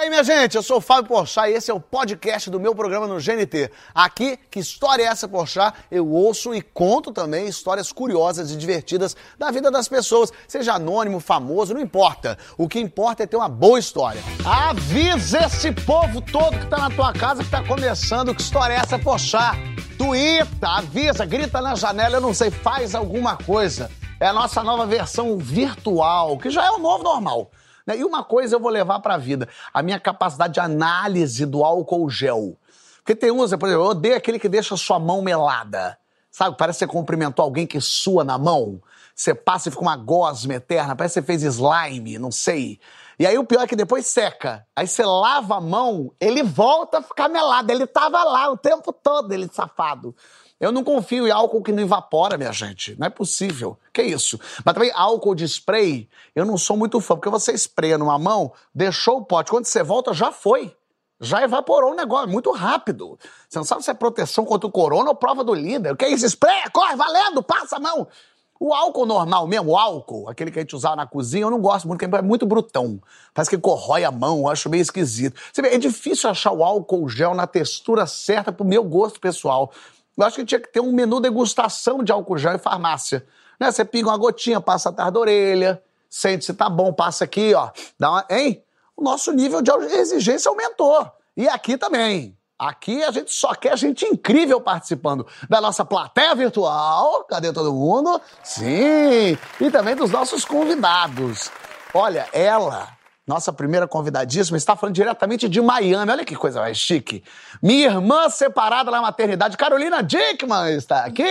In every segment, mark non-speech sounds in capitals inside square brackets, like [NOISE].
aí, minha gente, eu sou o Fábio Porchat e esse é o podcast do meu programa no GNT. Aqui, que história é essa, Porchat? Eu ouço e conto também histórias curiosas e divertidas da vida das pessoas, seja anônimo, famoso, não importa. O que importa é ter uma boa história. Avisa esse povo todo que tá na tua casa que tá começando, que história é essa, Porchat? Tuita, avisa, grita na janela, eu não sei, faz alguma coisa. É a nossa nova versão virtual, que já é o novo normal. Né? E uma coisa eu vou levar para a vida: a minha capacidade de análise do álcool gel. Porque tem uns, por exemplo, eu odeio aquele que deixa sua mão melada. Sabe? Parece que você cumprimentou alguém que sua na mão. Você passa e fica uma gosma eterna, parece que você fez slime, não sei. E aí o pior é que depois seca. Aí você lava a mão, ele volta a ficar melado. Ele tava lá o tempo todo, ele safado. Eu não confio em álcool que não evapora, minha gente. Não é possível. Que isso? Mas também álcool de spray, eu não sou muito fã, porque você espreia numa mão, deixou o pote, quando você volta já foi. Já evaporou o negócio, muito rápido. Você não sabe se é proteção contra o corona ou prova do líder. Que é isso? Espreia, corre, valendo, passa a mão. O álcool normal mesmo, o álcool, aquele que a gente usava na cozinha, eu não gosto muito, porque é muito brutão. Parece que corrói a mão, eu acho meio esquisito. Você vê, é difícil achar o álcool gel na textura certa pro meu gosto pessoal. Eu acho que tinha que ter um menu degustação de álcool gel em farmácia. Né? Você pinga uma gotinha, passa atrás da orelha, sente se tá bom, passa aqui, ó. Dá uma, hein? O nosso nível de exigência aumentou. E aqui também. Aqui a gente só quer gente incrível participando da nossa plateia virtual. Cadê todo mundo? Sim! E também dos nossos convidados. Olha, ela nossa primeira convidadíssima está falando diretamente de Miami. Olha que coisa mais chique. Minha irmã separada na maternidade, Carolina Dickman, está aqui.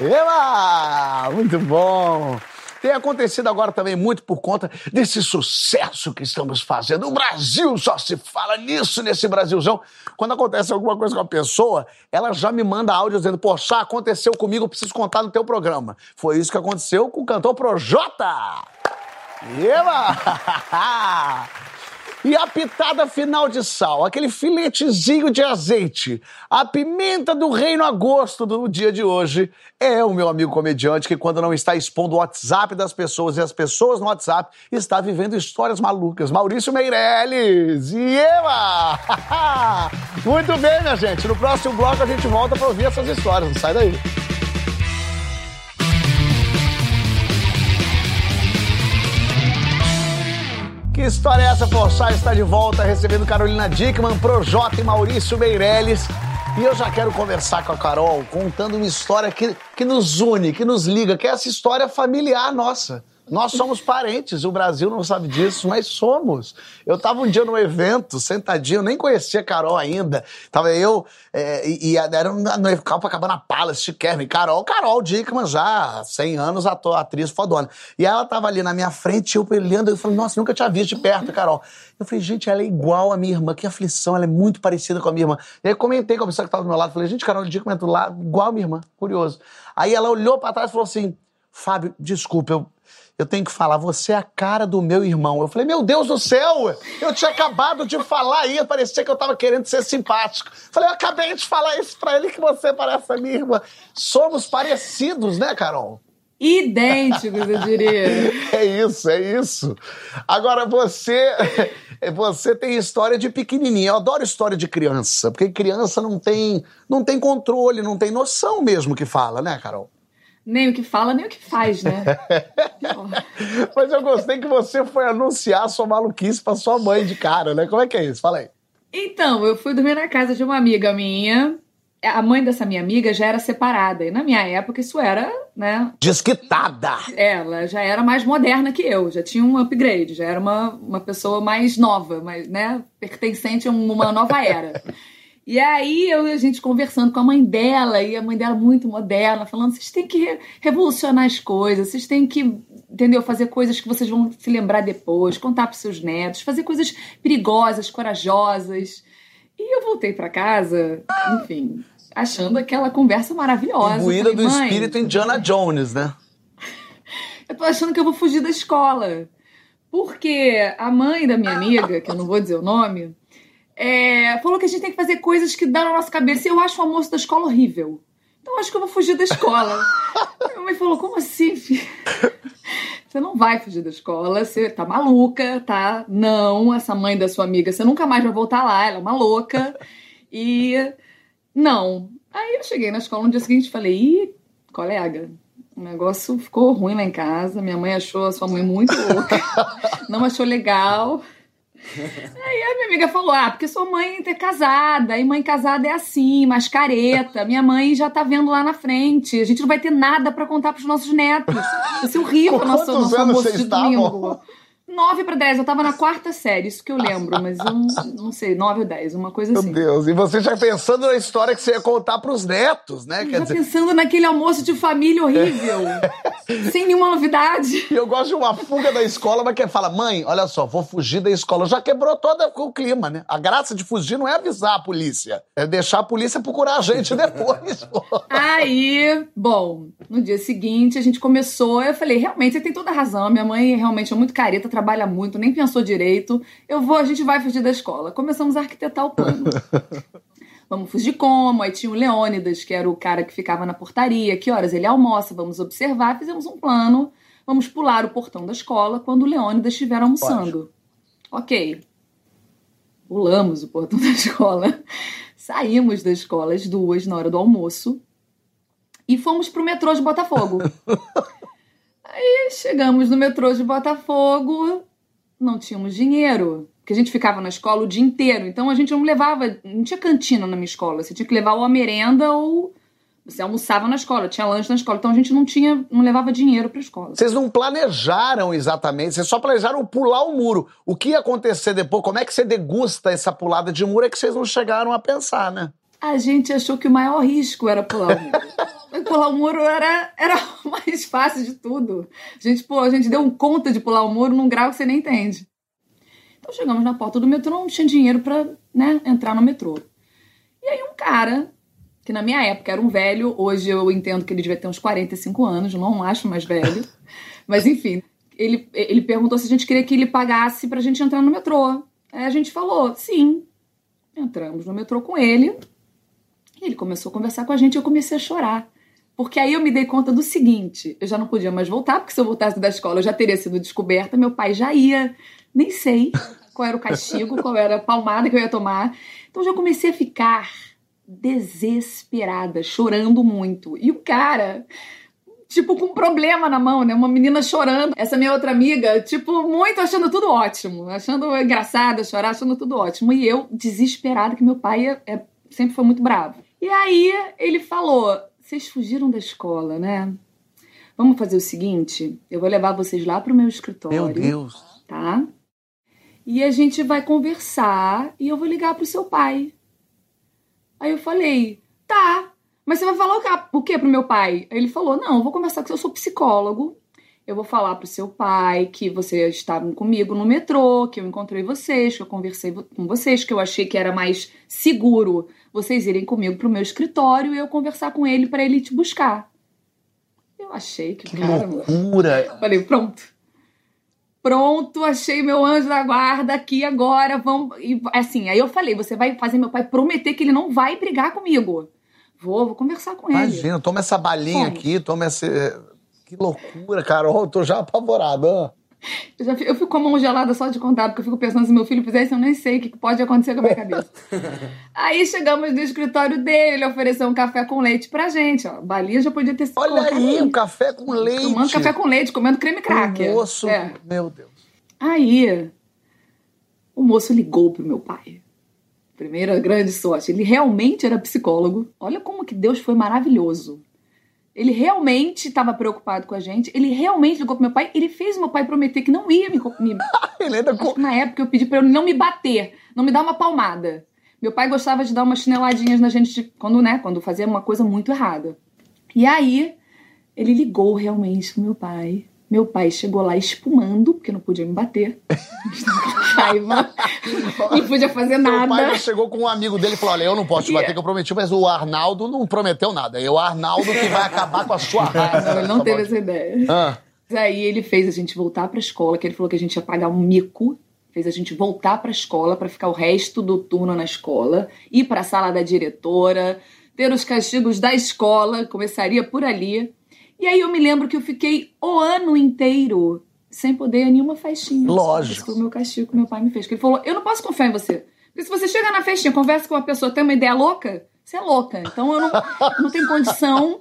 Ela! Muito bom. Tem acontecido agora também muito por conta desse sucesso que estamos fazendo. O Brasil só se fala nisso, nesse Brasilzão. Quando acontece alguma coisa com a pessoa, ela já me manda áudio dizendo: Poxa, aconteceu comigo, preciso contar no teu programa. Foi isso que aconteceu com o cantor Projota. Eba! [LAUGHS] E a pitada final de sal, aquele filetezinho de azeite, a pimenta do reino a gosto do dia de hoje, é o meu amigo comediante que, quando não está expondo o WhatsApp das pessoas e as pessoas no WhatsApp, está vivendo histórias malucas. Maurício Meirelles! E! [LAUGHS] Muito bem, minha gente. No próximo bloco a gente volta para ouvir essas histórias. Não sai daí. Que história é essa? Forçar está de volta recebendo Carolina Dickman, Projota e Maurício Meirelles. E eu já quero conversar com a Carol, contando uma história que, que nos une, que nos liga, que é essa história familiar nossa. Nós somos parentes, o Brasil não sabe disso, mas somos. Eu estava um dia num evento, sentadinho, nem conhecia a Carol ainda. Tava eu é, e, e era no Copacabana Palace, Chiquerme. Carol, Carol Dickman já, 100 anos, ator, atriz fodona. E ela tava ali na minha frente, eu olhando, eu falei, nossa, nunca tinha visto de perto, Carol. Eu falei, gente, ela é igual a minha irmã, que aflição, ela é muito parecida com a minha irmã. E aí comentei com a pessoa que estava do meu lado, falei, gente, Carol Dickman é do lado, igual a minha irmã, curioso. Aí ela olhou para trás e falou assim, Fábio, desculpa, eu eu tenho que falar, você é a cara do meu irmão. Eu falei, meu Deus do céu, eu tinha acabado de falar aí, parecia que eu tava querendo ser simpático. Falei, eu acabei de falar isso pra ele que você parece a minha irmã. Somos parecidos, né, Carol? Idênticos, eu diria. [LAUGHS] é isso, é isso. Agora, você você tem história de pequenininha. Eu adoro história de criança, porque criança não tem, não tem controle, não tem noção mesmo que fala, né, Carol? Nem o que fala, nem o que faz, né? [LAUGHS] Mas eu gostei que você foi anunciar sua maluquice pra sua mãe de cara, né? Como é que é isso? Fala aí. Então, eu fui dormir na casa de uma amiga minha. A mãe dessa minha amiga já era separada. E na minha época isso era, né? Desquitada! Ela já era mais moderna que eu, já tinha um upgrade, já era uma, uma pessoa mais nova, mais, né? Pertencente a uma nova era. [LAUGHS] E aí eu e a gente conversando com a mãe dela, e a mãe dela muito moderna, falando: vocês têm que revolucionar as coisas, vocês têm que, entendeu? Fazer coisas que vocês vão se lembrar depois, contar para seus netos, fazer coisas perigosas, corajosas. E eu voltei para casa, enfim, achando aquela conversa maravilhosa. Imbuída do espírito Indiana Jones, né? [LAUGHS] eu tô achando que eu vou fugir da escola. Porque a mãe da minha amiga, que eu não vou dizer o nome, é, falou que a gente tem que fazer coisas que dão na nossa cabeça. E eu acho o almoço da escola horrível. Então acho que eu vou fugir da escola. [LAUGHS] Minha mãe falou, como assim, filho? Você não vai fugir da escola, você tá maluca, tá? Não, essa mãe da sua amiga, você nunca mais vai voltar lá, ela é uma louca. E não. Aí eu cheguei na escola no dia seguinte e falei, ih, colega, o negócio ficou ruim lá em casa. Minha mãe achou a sua mãe muito louca, [LAUGHS] não achou legal. Aí a minha amiga falou: Ah, porque sua mãe é casada, e mãe casada é assim, mais careta. Minha mãe já tá vendo lá na frente. A gente não vai ter nada para contar pros nossos netos. Vai ser horrível o nosso, nosso almoço de domingo. 9 para 10, eu tava na quarta série, isso que eu lembro, mas eu não, não sei, 9 ou 10, uma coisa assim. Meu Deus, e você já pensando na história que você ia contar pros netos, né? Quer já dizer... pensando naquele almoço de família horrível, [LAUGHS] sem nenhuma novidade. E eu gosto de uma fuga da escola, mas que fala, mãe, olha só, vou fugir da escola. Já quebrou todo o clima, né? A graça de fugir não é avisar a polícia, é deixar a polícia procurar a gente [LAUGHS] depois. Aí, bom, no dia seguinte a gente começou, eu falei, realmente, você tem toda a razão, minha mãe realmente é muito careta, trabalha muito, nem pensou direito. Eu vou, a gente vai fugir da escola. Começamos a arquitetar o plano. [LAUGHS] Vamos fugir como? Aí tinha o Leônidas, que era o cara que ficava na portaria. Que horas ele almoça? Vamos observar. Fizemos um plano. Vamos pular o portão da escola quando o Leônidas estiver almoçando. Pode. Ok. Pulamos o portão [LAUGHS] da escola. Saímos da escola às duas na hora do almoço e fomos pro metrô de Botafogo. [LAUGHS] Aí chegamos no metrô de Botafogo, não tínhamos dinheiro, porque a gente ficava na escola o dia inteiro, então a gente não levava, não tinha cantina na minha escola, você tinha que levar ou a merenda ou você almoçava na escola, tinha lanche na escola, então a gente não tinha, não levava dinheiro para a escola. Vocês não planejaram exatamente, vocês só planejaram pular o muro. O que ia acontecer depois? Como é que você degusta essa pulada de muro? É que vocês não chegaram a pensar, né? A gente achou que o maior risco era pular o muro. pular o muro era, era o mais fácil de tudo. A gente, pô, a gente deu um conta de pular o muro num grau que você nem entende. Então chegamos na porta do metrô, não tinha dinheiro para né, entrar no metrô. E aí um cara, que na minha época era um velho, hoje eu entendo que ele devia ter uns 45 anos, não acho mais velho. [LAUGHS] Mas enfim, ele, ele perguntou se a gente queria que ele pagasse pra gente entrar no metrô. Aí a gente falou, sim. Entramos no metrô com ele. Ele começou a conversar com a gente e eu comecei a chorar. Porque aí eu me dei conta do seguinte: eu já não podia mais voltar, porque se eu voltasse da escola eu já teria sido descoberta, meu pai já ia, nem sei qual era o castigo, qual era a palmada que eu ia tomar. Então já comecei a ficar desesperada, chorando muito. E o cara, tipo, com um problema na mão, né? Uma menina chorando. Essa minha outra amiga, tipo, muito achando tudo ótimo, achando engraçado chorar, achando tudo ótimo. E eu, desesperada, que meu pai é, é, sempre foi muito bravo. E aí ele falou: vocês fugiram da escola, né? Vamos fazer o seguinte: eu vou levar vocês lá pro meu escritório. Meu Deus! Tá? E a gente vai conversar e eu vou ligar pro seu pai. Aí eu falei: tá, mas você vai falar o que pro meu pai? Aí ele falou: não, eu vou conversar com você, eu sou psicólogo. Eu vou falar pro seu pai que vocês estavam comigo no metrô, que eu encontrei vocês, que eu conversei com vocês, que eu achei que era mais seguro vocês irem comigo pro meu escritório e eu conversar com ele para ele te buscar. Eu achei que, que cara, loucura. Falei, pronto. Pronto, achei meu anjo da guarda aqui agora, vamos. E assim, aí eu falei, você vai fazer meu pai prometer que ele não vai brigar comigo. Vou, vou conversar com Imagina, ele. Imagina, toma essa balinha aqui, toma esse. Que loucura, Carol, eu tô já apavorado. Eu, já, eu fico com a mão gelada só de contar, porque eu fico pensando se meu filho fizesse, eu nem sei o que pode acontecer com a minha cabeça. [LAUGHS] aí chegamos no escritório dele, ele ofereceu um café com leite pra gente, ó. Balinha já podia ter sido Olha aí, um café com leite. Tomando café com leite, comendo creme cracker. O moço, é. meu Deus. Aí, o moço ligou pro meu pai. Primeira grande sorte. Ele realmente era psicólogo. Olha como que Deus foi maravilhoso. Ele realmente estava preocupado com a gente. Ele realmente ligou pro meu pai. Ele fez meu pai prometer que não ia me. me... [LAUGHS] ele ainda... Acho que na época eu pedi para ele não me bater, não me dar uma palmada. Meu pai gostava de dar umas chineladinhas na gente quando, né, quando fazia uma coisa muito errada. E aí ele ligou realmente pro meu pai meu pai chegou lá espumando, porque não podia me bater. Estava [LAUGHS] com raiva. não podia fazer nada. Meu pai chegou com um amigo dele e falou: Olha, eu não posso te bater, que eu prometi, mas o Arnaldo não prometeu nada. É o Arnaldo que vai acabar com a sua raiva. Não, ele não teve essa ideia. Ah. Aí ele fez a gente voltar pra escola, que ele falou que a gente ia pagar um mico. Fez a gente voltar pra escola para ficar o resto do turno na escola, ir pra sala da diretora, ter os castigos da escola, começaria por ali. E aí eu me lembro que eu fiquei o ano inteiro sem poder nenhuma festinha. Lógico. Esse foi o meu castigo que meu pai me fez. Ele falou: eu não posso confiar em você. Porque se você chega na festinha, conversa com uma pessoa, tem uma ideia louca, você é louca. Então eu não, eu não tenho condição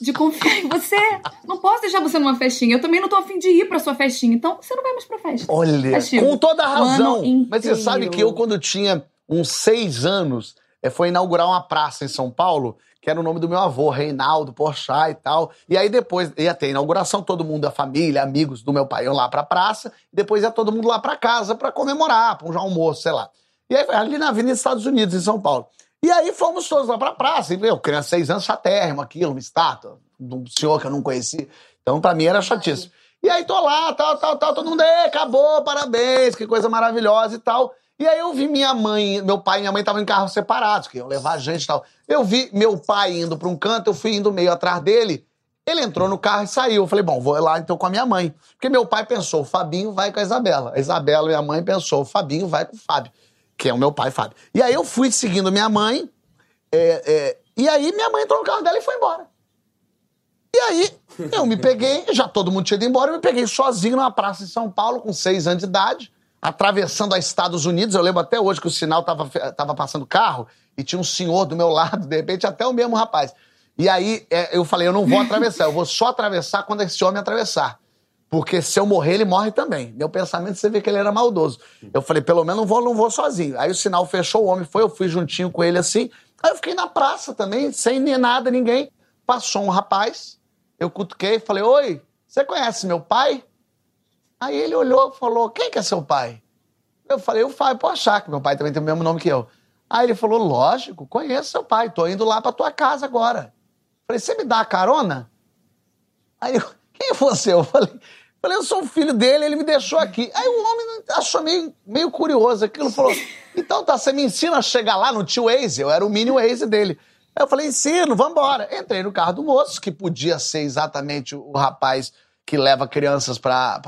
de confiar em você. Não posso deixar você numa festinha. Eu também não tô afim de ir pra sua festinha. Então você não vai mais pra festa. Olha, Castigo. com toda a razão. Mas você sabe que eu, quando tinha uns seis anos, eh, foi inaugurar uma praça em São Paulo, que era o nome do meu avô, Reinaldo Porchat e tal. E aí depois ia ter a inauguração, todo mundo, a família, amigos do meu pai iam lá pra praça, depois ia todo mundo lá pra casa pra comemorar, pra um almoço, sei lá. E aí ali na Avenida Estados Unidos, em São Paulo. E aí fomos todos lá pra praça, e eu, criança, seis anos, chatérrimo, aquilo, uma estátua de um senhor que eu não conhecia. Então, pra mim, era chatíssimo. E aí tô lá, tal, tal, tal, todo mundo, "Ê, acabou, parabéns, que coisa maravilhosa e tal. E aí eu vi minha mãe, meu pai e minha mãe estavam em carros separados, que iam levar gente e tal. Eu vi meu pai indo pra um canto, eu fui indo meio atrás dele. Ele entrou no carro e saiu. Eu falei, bom, vou lá então com a minha mãe. Porque meu pai pensou, o Fabinho vai com a Isabela. A Isabela, minha mãe, pensou, o Fabinho vai com o Fábio, que é o meu pai, Fábio. E aí eu fui seguindo minha mãe, é, é, e aí minha mãe entrou no carro dela e foi embora. E aí eu me peguei, já todo mundo tinha ido embora, eu me peguei sozinho numa praça em São Paulo, com seis anos de idade, atravessando a Estados Unidos. Eu lembro até hoje que o sinal tava, tava passando carro e tinha um senhor do meu [LAUGHS] lado, de repente até o mesmo rapaz. E aí é, eu falei, eu não vou atravessar, eu vou só atravessar quando esse homem atravessar. Porque se eu morrer, ele morre também. Meu pensamento, você vê que ele era maldoso. Eu falei, pelo menos não vou, não vou sozinho. Aí o sinal fechou, o homem foi, eu fui juntinho com ele assim. Aí eu fiquei na praça também, sem nem nada, ninguém. Passou um rapaz, eu cutuquei, falei, oi, você conhece meu pai? Aí ele olhou e falou, quem que é seu pai? Eu falei, o Fábio Pochá, que meu pai também tem o mesmo nome que eu. Aí ele falou, lógico, conheço seu pai, tô indo lá pra tua casa agora. Falei, você me dá a carona? Aí, eu, [LAUGHS] quem é você? Eu falei, falei, eu sou o filho dele, ele me deixou aqui. Aí o homem achou meio, meio curioso aquilo, falou, então tá, você me ensina a chegar lá no tio Waze, eu era o mini Waze dele. Aí eu falei, ensino, vambora. Entrei no carro do moço, que podia ser exatamente o rapaz que leva crianças para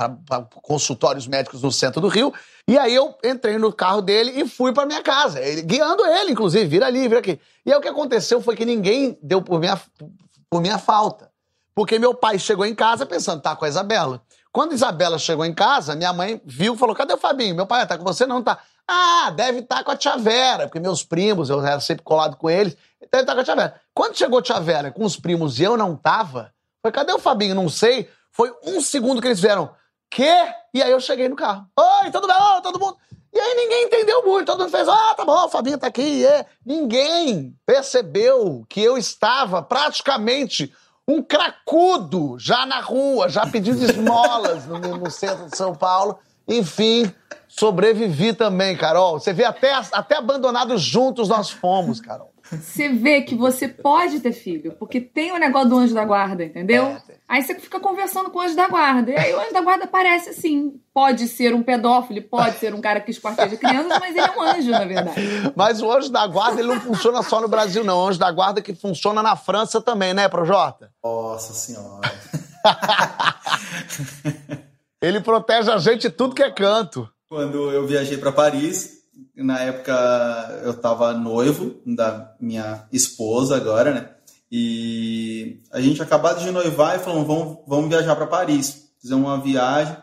consultórios médicos no centro do Rio. E aí eu entrei no carro dele e fui para minha casa, ele, guiando ele, inclusive, vira ali, vira aqui. E aí o que aconteceu foi que ninguém deu por minha, por minha falta. Porque meu pai chegou em casa pensando, tá com a Isabela. Quando Isabela chegou em casa, minha mãe viu falou: cadê o Fabinho? Meu pai, tá com você? Não, tá. Ah, deve estar com a tia Vera, porque meus primos, eu era sempre colado com eles, deve estar com a tia Vera. Quando chegou a tia Vera com os primos e eu não tava, foi, cadê o Fabinho? Não sei. Foi um segundo que eles fizeram, quê? E aí eu cheguei no carro. Oi, tudo bem? Oi, todo mundo. E aí ninguém entendeu muito, todo mundo fez, ah, tá bom, o Fabinho tá aqui. É. Ninguém percebeu que eu estava praticamente um cracudo já na rua, já pedindo esmolas no, no centro de São Paulo. Enfim, sobrevivi também, Carol. Você vê, até, até abandonados juntos nós fomos, Carol. Você vê que você pode ter filho, porque tem o negócio do anjo da guarda, entendeu? É. Aí você fica conversando com o anjo da guarda. E aí o anjo da guarda parece assim. Pode ser um pedófilo, pode ser um cara que esquarteja crianças, mas ele é um anjo, na verdade. Mas o anjo da guarda, ele não funciona só no Brasil, não. O anjo da guarda que funciona na França também, né, Projota? Nossa senhora. [LAUGHS] Ele protege a gente de tudo que é canto. Quando eu viajei para Paris, na época eu estava noivo da minha esposa agora, né? E a gente acabado de noivar e falamos, vamos, vamos viajar para Paris. Fizemos uma viagem.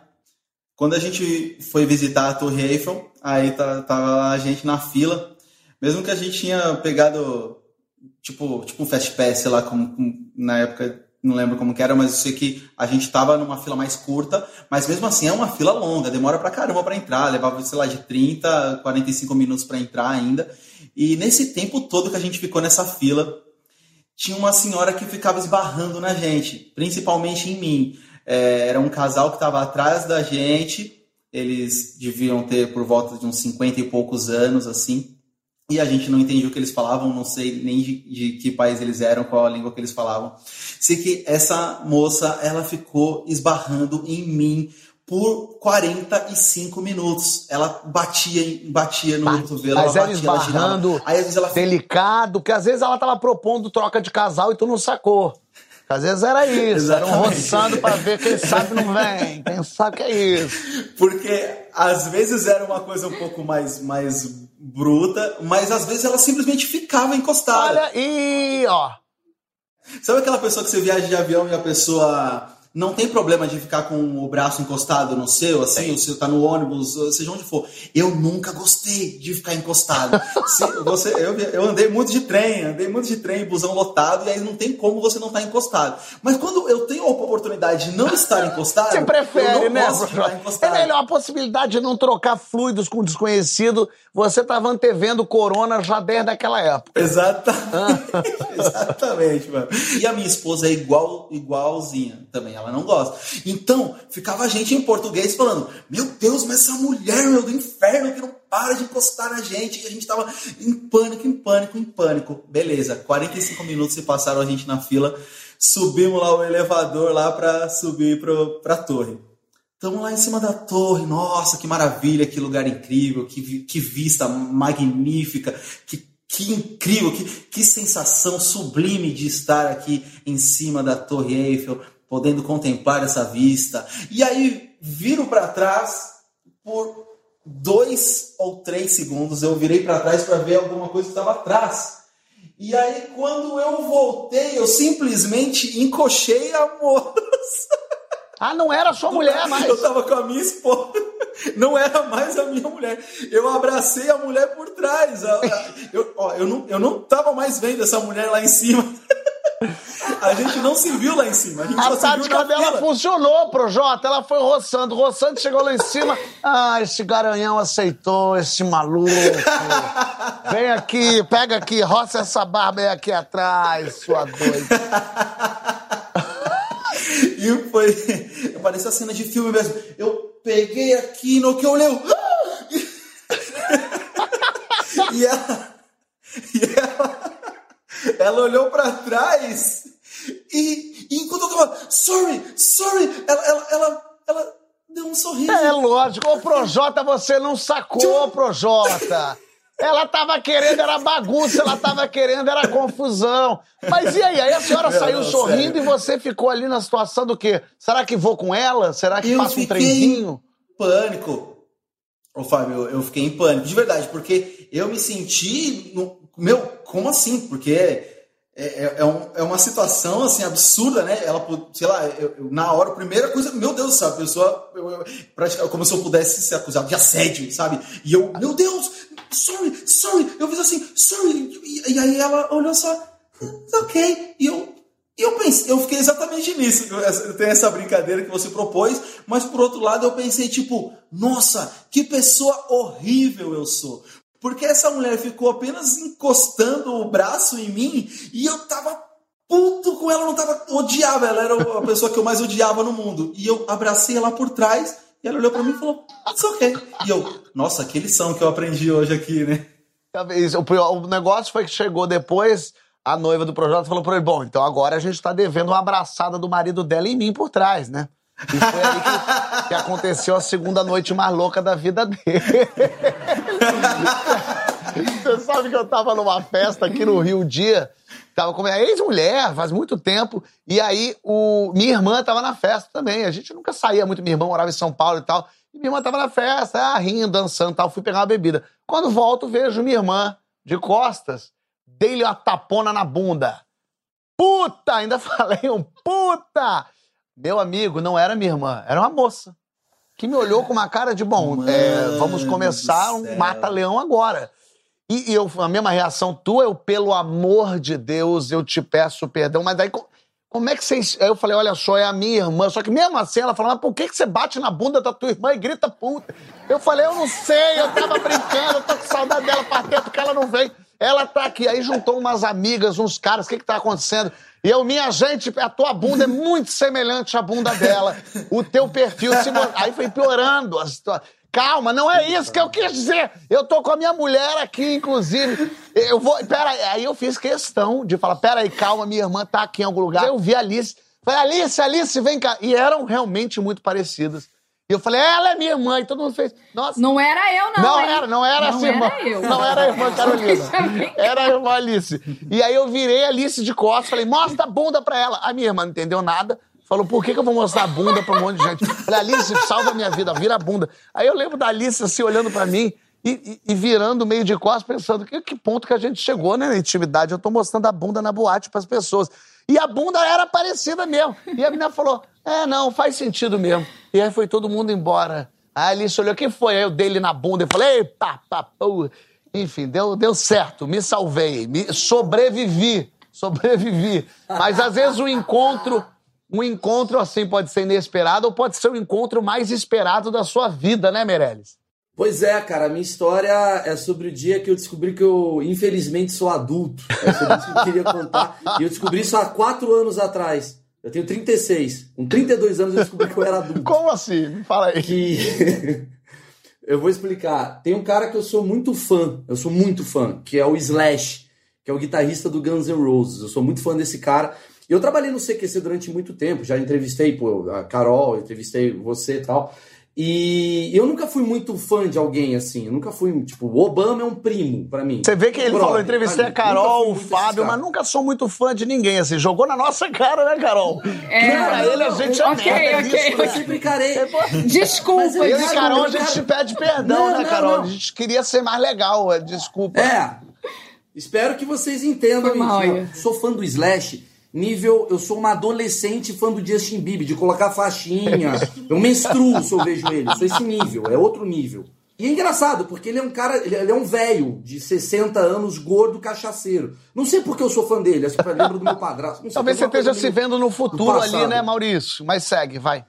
Quando a gente foi visitar a Torre Eiffel, aí tá- tava a gente na fila. Mesmo que a gente tinha pegado, tipo, tipo um Fast Pass, sei lá, como, como- na época, não lembro como que era, mas eu sei que a gente tava numa fila mais curta, mas mesmo assim é uma fila longa, demora pra caramba pra entrar, levava, sei lá, de 30, 45 minutos pra entrar ainda. E nesse tempo todo que a gente ficou nessa fila, tinha uma senhora que ficava esbarrando na gente, principalmente em mim. É, era um casal que estava atrás da gente, eles deviam ter por volta de uns 50 e poucos anos, assim, e a gente não entendia o que eles falavam, não sei nem de, de que país eles eram, qual a língua que eles falavam. Sei que essa moça, ela ficou esbarrando em mim por 45 minutos. Ela batia, batia no cotovelo, Mas ela batia, ela esbarrando, girava. Aí às vezes ela delicado, que às vezes ela tava propondo troca de casal e tu não sacou. Às vezes era isso, era um roçando pra ver quem sabe não vem, quem sabe que é isso. Porque às vezes era uma coisa um pouco mais, mais bruta, mas às vezes ela simplesmente ficava encostada. Olha, e ó, Sabe aquela pessoa que você viaja de avião e a pessoa não tem problema de ficar com o braço encostado no seu, assim, o seu tá no ônibus, seja onde for. Eu nunca gostei de ficar encostado. [LAUGHS] Se você, eu, eu andei muito de trem, andei muito de trem, busão lotado, e aí não tem como você não estar tá encostado. Mas quando eu tenho a oportunidade de não estar [LAUGHS] encostado, você prefere, eu né? É melhor a possibilidade de não trocar fluidos com desconhecido. Você estava antevendo corona já desde aquela época. Exatamente. [LAUGHS] Exatamente, mano. E a minha esposa é igual, igualzinha também. Ela ela não gosta. Então, ficava a gente em português falando: Meu Deus, mas essa mulher, meu, do inferno, que não para de encostar na gente. E a gente tava em pânico, em pânico, em pânico. Beleza, 45 minutos se passaram a gente na fila. Subimos lá o elevador lá para subir pro, pra torre. Estamos lá em cima da torre, nossa, que maravilha, que lugar incrível, que, que vista magnífica, que, que incrível, que, que sensação sublime de estar aqui em cima da Torre Eiffel, podendo contemplar essa vista. E aí viro para trás por dois ou três segundos. Eu virei para trás para ver alguma coisa que estava atrás. E aí, quando eu voltei, eu simplesmente encochei a moça. [LAUGHS] Ah, não era sua mulher mais. Eu tava com a minha esposa. [LAUGHS] Não era mais a minha mulher. Eu abracei a mulher por trás. Eu, ó, eu, não, eu não tava mais vendo essa mulher lá em cima. [LAUGHS] A gente não se viu lá em cima. A, a tática dela fila. funcionou, Projota. Ela foi roçando, roçando, chegou lá em cima. Ah, esse garanhão aceitou, esse maluco. Vem aqui, pega aqui, roça essa barba aí aqui atrás, sua doida. e foi. Parecia cena de filme mesmo. Eu peguei aqui no que eu olhei. e ela. E ela. Ela olhou para trás e, e, enquanto eu tava, sorry, sorry, ela, ela, ela, ela deu um sorriso. É lógico, ô Projota, você não sacou, Projota. Ela tava querendo, era bagunça, ela tava querendo, era confusão. Mas e aí? Aí a senhora Meu saiu sorrindo sério. e você ficou ali na situação do quê? Será que vou com ela? Será que eu passa um trenzinho? Pânico. Ô, Fábio, eu fiquei em pânico, de verdade, porque eu me senti. No... Meu, como assim? Porque é, é, é, um, é, uma situação assim absurda, né? Ela, sei lá, eu, eu, na hora, a primeira coisa, meu Deus, sabe? A pessoa, eu, como se eu pudesse ser acusado de assédio, sabe? E eu, meu Deus, sorry, sorry. Eu fiz assim, sorry. E, e aí ela olhou só, ok. E eu, e eu pensei, eu fiquei exatamente nisso. Tem essa brincadeira que você propôs, mas por outro lado eu pensei, tipo, nossa, que pessoa horrível eu sou. Porque essa mulher ficou apenas encostando o braço em mim e eu tava puto com ela, não tava. Odiava, ela era a pessoa que eu mais odiava no mundo. E eu abracei ela por trás e ela olhou para mim e falou: It's ok. E eu, nossa, que lição que eu aprendi hoje aqui, né? O negócio foi que chegou depois a noiva do projeto falou para ele: bom, então agora a gente está devendo uma abraçada do marido dela em mim por trás, né? E foi aí que, que aconteceu a segunda noite mais louca da vida dele. Você sabe que eu tava numa festa aqui no Rio dia, tava com minha ex-mulher, faz muito tempo, e aí o, minha irmã tava na festa também. A gente nunca saía muito, minha irmã morava em São Paulo e tal. E minha irmã tava na festa, ah, rindo, dançando e tal. Fui pegar uma bebida. Quando volto, vejo minha irmã de costas dei-lhe uma tapona na bunda. Puta! Ainda [LAUGHS] falei um puta! Meu amigo, não era minha irmã, era uma moça. Que me olhou com uma cara de, bom, é, vamos começar um mata-leão agora. E, e, eu, a mesma reação tua, eu, pelo amor de Deus, eu te peço perdão. Mas daí, como é que vocês. Aí eu falei, olha só, é a minha irmã. Só que mesmo assim, ela falou, mas por que, que você bate na bunda da tua irmã e grita puta? Eu falei, eu não sei, eu tava brincando, eu tô com saudade dela faz tempo que ela não vem. Ela tá aqui. Aí juntou umas amigas, uns caras, o que que tá acontecendo? E eu, minha gente, a tua bunda é muito semelhante à bunda dela. O teu perfil se. Aí foi piorando a situação. Calma, não é isso que eu quis dizer. Eu tô com a minha mulher aqui, inclusive. Eu vou. Pera aí, aí eu fiz questão de falar: pera aí, calma, minha irmã tá aqui em algum lugar. Eu vi a Alice. Falei, Alice, Alice, vem cá. E eram realmente muito parecidas. E eu falei, ela é minha mãe. Todo mundo fez. Nossa. Não era eu, não. Não hein? era, não era não essa irmã. Eu. Não era a irmã [LAUGHS] Carolina. era a irmã Alice. E aí eu virei a Alice de costas, falei, mostra a bunda pra ela. A minha irmã não entendeu nada. Falou, por que, que eu vou mostrar a bunda pra um monte de gente? Falei, Alice, salva a minha vida, vira a bunda. Aí eu lembro da Alice assim, olhando pra mim, e, e, virando meio de costas, pensando que, que ponto que a gente chegou, né, na intimidade. Eu tô mostrando a bunda na boate pras pessoas. E a bunda era parecida mesmo. E a menina falou: é, não, faz sentido mesmo. E aí foi todo mundo embora. Aí a Alice olhou: quem foi? Aí eu dei ele na bunda e falei: eita, papo. Enfim, deu, deu certo, me salvei, me sobrevivi, sobrevivi. Mas às vezes o encontro, um encontro assim pode ser inesperado ou pode ser o encontro mais esperado da sua vida, né, Meirelles? Pois é, cara, a minha história é sobre o dia que eu descobri que eu, infelizmente, sou adulto. É sobre isso que eu queria contar. E eu descobri isso há quatro anos atrás. Eu tenho 36. Com 32 anos eu descobri que eu era adulto. Como assim? Me fala aí. Que... [LAUGHS] eu vou explicar. Tem um cara que eu sou muito fã, eu sou muito fã, que é o Slash, que é o guitarrista do Guns N' Roses. Eu sou muito fã desse cara. Eu trabalhei no CQC durante muito tempo, já entrevistei pô, a Carol, entrevistei você e tal. E eu nunca fui muito fã de alguém assim. Eu nunca fui, tipo, o Obama é um primo para mim. Você vê que ele Brother, falou, entrevistei a Carol, o Fábio, mas nunca sou muito fã de ninguém, assim. Jogou na nossa cara, né, Carol? É, não, pra ele a gente é merda okay, disso, Eu sempre encarei. Desculpa, Eu e Carol, a gente te pede perdão, não, né, Carol? Não, a gente queria ser mais legal, é, desculpa. É. Espero que vocês entendam isso. Sou fã do Slash nível, eu sou uma adolescente fã do Justin Bieber, de colocar faixinha. Eu menstruo se eu vejo ele. Eu sou esse nível, é outro nível. E é engraçado, porque ele é um cara, ele é um velho de 60 anos, gordo, cachaceiro. Não sei porque eu sou fã dele, acho que lembro do meu padrasto. Talvez você esteja se vendo no futuro ali, né, Maurício? Mas segue, vai.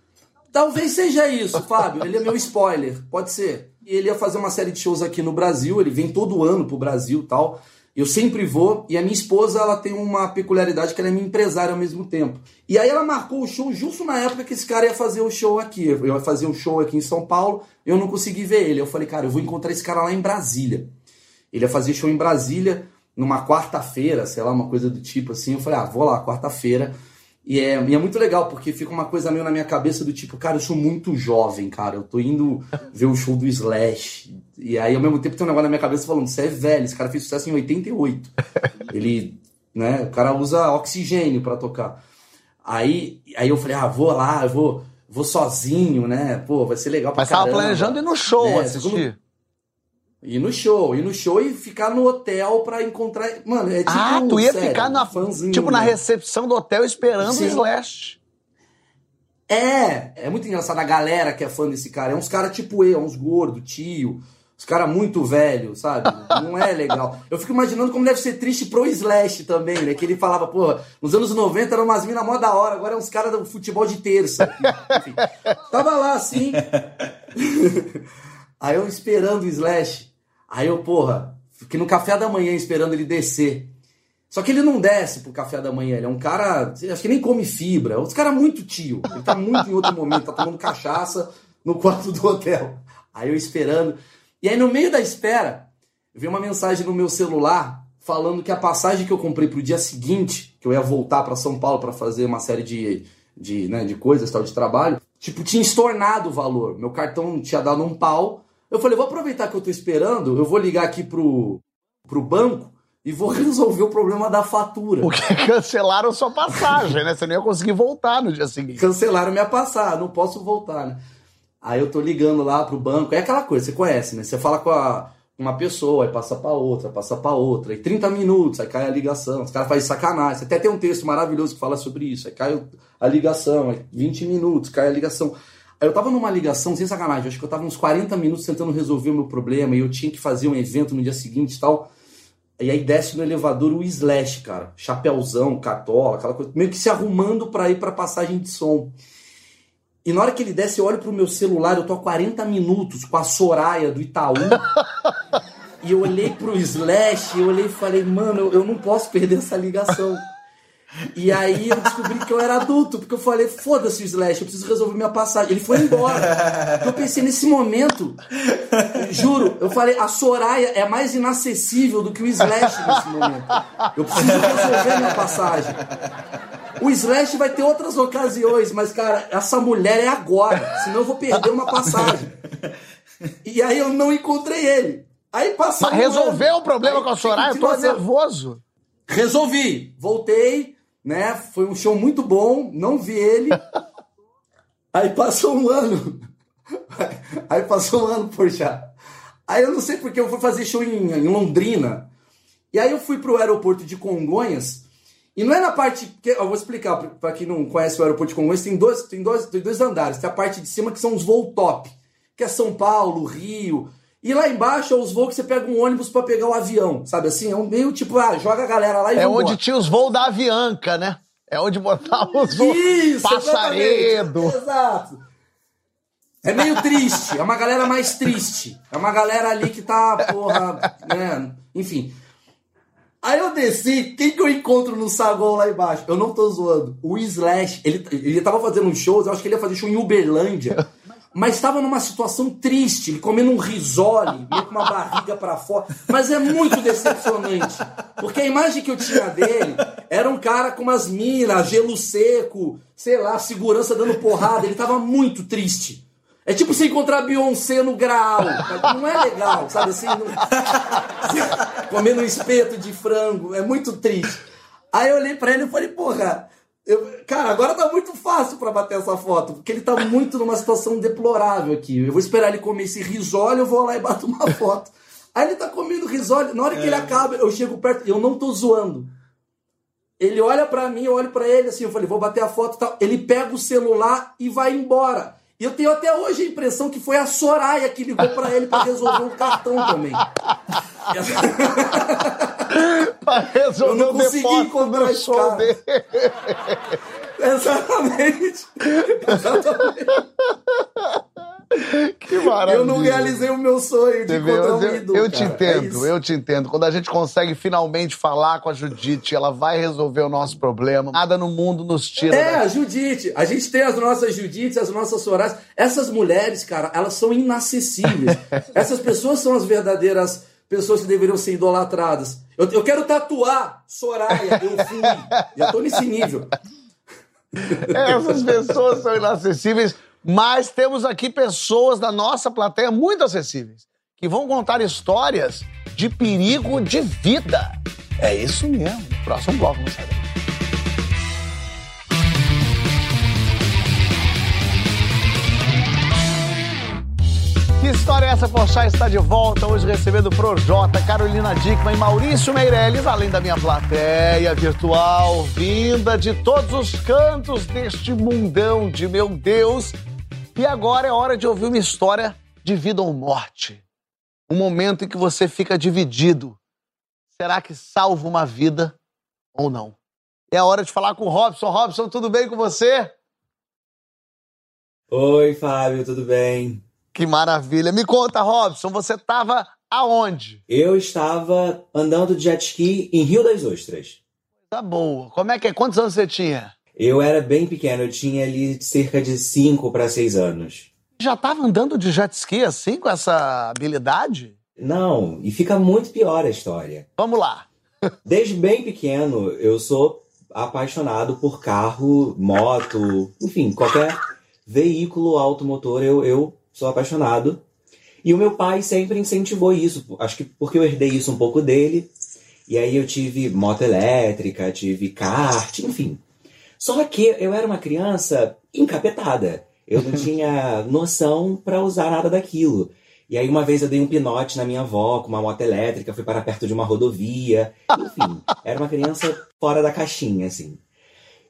Talvez seja isso, Fábio. Ele é meu spoiler, pode ser. E ele ia fazer uma série de shows aqui no Brasil, ele vem todo ano pro Brasil tal. Eu sempre vou, e a minha esposa ela tem uma peculiaridade que ela é minha empresária ao mesmo tempo. E aí ela marcou o show justo na época que esse cara ia fazer o show aqui. Eu ia fazer um show aqui em São Paulo, eu não consegui ver ele. Eu falei, cara, eu vou encontrar esse cara lá em Brasília. Ele ia fazer show em Brasília numa quarta-feira, sei lá, uma coisa do tipo assim. Eu falei, ah, vou lá, quarta-feira. E é, e é muito legal, porque fica uma coisa meio na minha cabeça do tipo, cara, eu sou muito jovem, cara. Eu tô indo ver o show do Slash. E aí, ao mesmo tempo, tem um negócio na minha cabeça falando, você é velho, esse cara fez sucesso em 88. Ele, né, o cara usa oxigênio para tocar. Aí, aí eu falei, ah, vou lá, eu vou, vou sozinho, né? Pô, vai ser legal pra Mas caramba. tava planejando ir no show né? assistir. Ir no show, ir no show e ficar no hotel pra encontrar. Mano, é tipo. Ah, tu ia sério, ficar na, fãzinho, tipo, na né? recepção do hotel esperando Sim. o Slash. É, é muito engraçado a galera que é fã desse cara. É uns caras tipo eu, uns gordo, tio, os caras muito velhos, sabe? Não é legal. Eu fico imaginando como deve ser triste pro Slash também, né? Que ele falava, pô, nos anos 90 eram umas minas mó da hora, agora é uns caras do futebol de terça. Enfim, tava lá assim. [LAUGHS] Aí eu esperando o Slash. Aí eu, porra, fiquei no café da manhã esperando ele descer. Só que ele não desce pro café da manhã, ele é um cara, acho que nem come fibra. Os cara muito tio. Ele tá muito em outro momento, tá tomando cachaça no quarto do hotel. Aí eu esperando. E aí no meio da espera, veio uma mensagem no meu celular falando que a passagem que eu comprei pro dia seguinte, que eu ia voltar para São Paulo para fazer uma série de, de, né, de coisas, tal, de trabalho, tipo, tinha estornado o valor. Meu cartão tinha dado um pau eu falei, vou aproveitar que eu tô esperando, eu vou ligar aqui pro, pro banco e vou [LAUGHS] resolver o problema da fatura. Porque [LAUGHS] cancelaram sua passagem, né? Você não ia conseguir voltar no dia seguinte. Cancelaram minha passagem, não posso voltar, né? Aí eu tô ligando lá pro banco, é aquela coisa, você conhece, né? Você fala com a, uma pessoa, aí passa para outra, passa para outra, aí 30 minutos, aí cai a ligação, os caras fazem sacanagem. Até tem um texto maravilhoso que fala sobre isso, aí cai a ligação, aí 20 minutos, cai a ligação. Eu tava numa ligação, sem sacanagem, acho que eu tava uns 40 minutos tentando resolver o meu problema e eu tinha que fazer um evento no dia seguinte e tal. E aí desce no elevador o Slash, cara. Chapéuzão, cartola, aquela coisa. Meio que se arrumando para ir pra passagem de som. E na hora que ele desce, eu olho pro meu celular, eu tô há 40 minutos com a Soraya do Itaú. [LAUGHS] e eu olhei pro Slash, eu olhei e falei, mano, eu, eu não posso perder essa ligação. E aí eu descobri que eu era adulto, porque eu falei, foda-se o Slash, eu preciso resolver minha passagem. Ele foi embora. Eu pensei, nesse momento, juro, eu falei, a Soraya é mais inacessível do que o Slash nesse momento. Eu preciso resolver minha passagem. O Slash vai ter outras ocasiões, mas, cara, essa mulher é agora, senão eu vou perder uma passagem. E aí eu não encontrei ele. Aí passou. Mas resolveu o problema aí, com a Soraya? Eu tô nervoso. Resolvi. Voltei, né? Foi um show muito bom, não vi ele. [LAUGHS] Aí passou um ano. Aí passou um ano, poxa. Aí eu não sei porque eu fui fazer show em, em Londrina. E aí eu fui pro aeroporto de Congonhas. E não é na parte. Que, eu vou explicar para quem não conhece o aeroporto de Congonhas. Tem dois, tem, dois, tem dois andares. Tem a parte de cima que são os voos top, que é São Paulo, Rio. E lá embaixo é os voos que você pega um ônibus para pegar o avião, sabe assim? É um meio tipo, ah, joga a galera lá e É onde tinha os voos da Avianca, né? É onde botava os voos. Isso, Passaredo. Exato. É meio triste, é uma galera mais triste. É uma galera ali que tá, porra, né? Enfim. Aí eu desci, quem que eu encontro no saguão lá embaixo? Eu não tô zoando. O Slash, ele, ele tava fazendo uns shows, eu acho que ele ia fazer show em Uberlândia. Mas estava numa situação triste, ele comendo um risole, meio com uma barriga para fora. Mas é muito decepcionante. Porque a imagem que eu tinha dele era um cara com umas minas, gelo seco, sei lá, segurança dando porrada. Ele tava muito triste. É tipo você encontrar Beyoncé no grau. Não é legal, sabe assim? Não... Comendo um espeto de frango. É muito triste. Aí eu olhei pra ele e falei, porra, eu... cara, agora tá muito fácil para bater essa foto, porque ele tá muito numa situação deplorável aqui. Eu vou esperar ele comer esse risole, eu vou lá e bato uma [LAUGHS] foto. Aí ele tá comendo risole, na hora que é. ele acaba, eu chego perto, eu não tô zoando. Ele olha para mim, eu olho para ele assim, eu falei, vou bater a foto e tal. Ele pega o celular e vai embora. E eu tenho até hoje a impressão que foi a Soraya que ligou para ele para resolver um cartão também. [LAUGHS] resolver eu não consegui encontrar cara. Dele. Exatamente. Exatamente. Que maravilha. Eu não realizei o meu sonho de encontrar um ídolo. Eu te cara. entendo, é eu te entendo. Quando a gente consegue finalmente falar com a Judite, ela vai resolver o nosso problema. Nada no mundo nos tira. É, daqui. a Judite. A gente tem as nossas Judites, as nossas Sorais. Essas mulheres, cara, elas são inacessíveis. [LAUGHS] Essas pessoas são as verdadeiras pessoas que deveriam ser idolatradas. Eu, eu quero tatuar Soraya, eu fui. Já tô nesse nível. Essas pessoas são inacessíveis. Mas temos aqui pessoas da nossa plateia muito acessíveis, que vão contar histórias de perigo de vida. É isso mesmo. Próximo bloco, não Que história é essa? Porchat está de volta, hoje recebendo Projota, Carolina Dickman e Maurício Meirelles, além da minha plateia virtual, vinda de todos os cantos deste mundão de meu Deus, e agora é hora de ouvir uma história de vida ou morte. Um momento em que você fica dividido. Será que salva uma vida ou não? É a hora de falar com o Robson. Robson, tudo bem com você? Oi, Fábio, tudo bem? Que maravilha. Me conta, Robson, você estava aonde? Eu estava andando de jet ski em Rio das Ostras. Tá boa. Como é que é? Quantos anos você tinha? Eu era bem pequeno, eu tinha ali cerca de 5 para 6 anos. Já estava andando de jet ski assim, com essa habilidade? Não, e fica muito pior a história. Vamos lá. [LAUGHS] Desde bem pequeno, eu sou apaixonado por carro, moto, enfim, qualquer veículo automotor eu, eu sou apaixonado. E o meu pai sempre incentivou isso, acho que porque eu herdei isso um pouco dele. E aí eu tive moto elétrica, tive kart, enfim. Só que eu era uma criança encapetada. Eu não [LAUGHS] tinha noção para usar nada daquilo. E aí uma vez eu dei um pinote na minha avó com uma moto elétrica, fui para perto de uma rodovia. Enfim, era uma criança fora da caixinha, assim.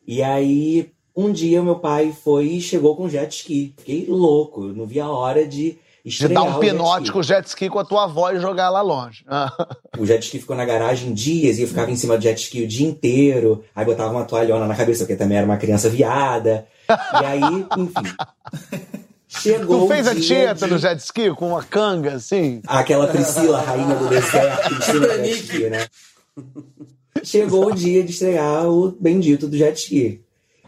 E aí um dia meu pai foi e chegou com jet ski. Fiquei louco, eu não via a hora de de dar um pinote com o jet ski com a tua avó e jogar lá longe. o jet ski ficou na garagem dias e eu ficava em cima do jet ski o dia inteiro. Aí botava uma toalhona na cabeça, porque também era uma criança viada. E aí, enfim. [LAUGHS] Chegou tu fez a tieta de... no jet ski com uma canga, assim? Aquela Priscila, rainha do deserto, de jet ski, né? Chegou o dia de estrear o bendito do jet ski.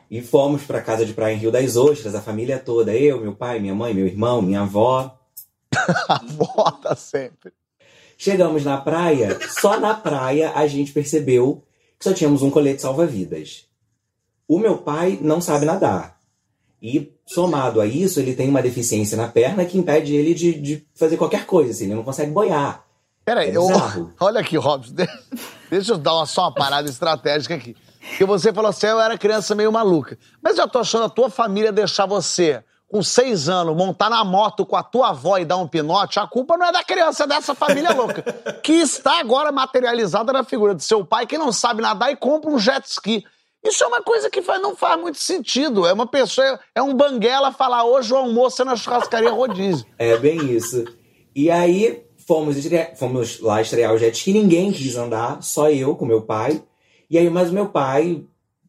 E fomos para casa de praia em Rio das Ostras, a família toda, eu, meu pai, minha mãe, meu irmão, minha avó. [LAUGHS] a avó sempre. Chegamos na praia, só na praia a gente percebeu que só tínhamos um colete salva-vidas. O meu pai não sabe nadar. E, somado a isso, ele tem uma deficiência na perna que impede ele de, de fazer qualquer coisa, assim, ele não consegue boiar. Peraí, é eu, [LAUGHS] olha aqui, Robson, [LAUGHS] deixa eu dar uma, só uma parada estratégica aqui. Porque você falou assim, eu era criança meio maluca. Mas eu tô achando a tua família deixar você com seis anos, montar na moto com a tua avó e dar um pinote, a culpa não é da criança, é dessa família louca. [LAUGHS] Que está agora materializada na figura do seu pai, que não sabe nadar e compra um jet ski. Isso é uma coisa que faz, não faz muito sentido. É uma pessoa, é um banguela falar hoje o almoço é na churrascaria rodízio. [LAUGHS] É bem isso. E aí fomos, fomos lá estrear o jet ski, ninguém quis andar, só eu com meu pai. E aí, mas o meu pai,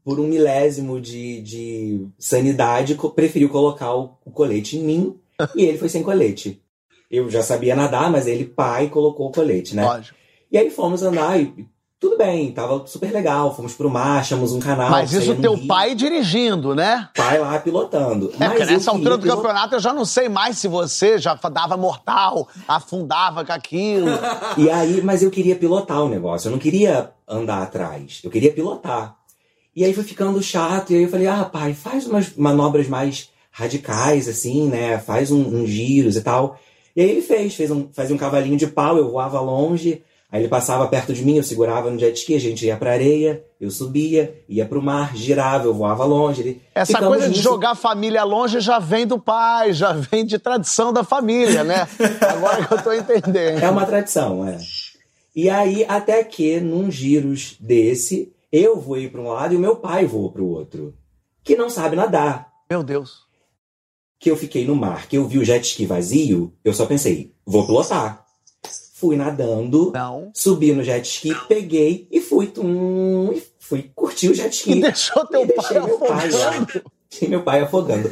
por um milésimo de, de sanidade, preferiu colocar o, o colete em mim [LAUGHS] e ele foi sem colete. Eu já sabia nadar, mas ele, pai, colocou o colete, né? Lógico. E aí fomos andar e tudo bem, tava super legal. Fomos pro mar, achamos um canal. Mas isso teu rio. pai dirigindo, né? Pai lá pilotando. É, Mas porque nessa altura do pilot- campeonato eu já não sei mais se você já dava mortal, afundava com aquilo. [LAUGHS] E aí, mas eu queria pilotar o negócio, eu não queria andar atrás, eu queria pilotar. E aí foi ficando chato, e aí eu falei, ah, pai, faz umas manobras mais radicais, assim, né? Faz um- uns giros e tal. E aí ele fez, fez um, fazia um cavalinho de pau, eu voava longe, aí ele passava perto de mim, eu segurava no jet ski, a gente ia pra areia, eu subia, ia pro mar, girava, eu voava longe. Ele... Essa Ficamos coisa de nisso. jogar a família longe já vem do pai, já vem de tradição da família, né? [LAUGHS] Agora que eu tô entendendo. É uma tradição, é. E aí, até que, num giros desse, eu voei para um lado e o meu pai voou para o outro. Que não sabe nadar. Meu Deus. Que eu fiquei no mar, que eu vi o jet ski vazio, eu só pensei, vou pilotar. Fui nadando, Não. subi no jet ski, peguei e fui. Tum, e fui curtir o jet ski. E deixou teu E pai meu pai lá. afogando. Deixei meu pai afogando.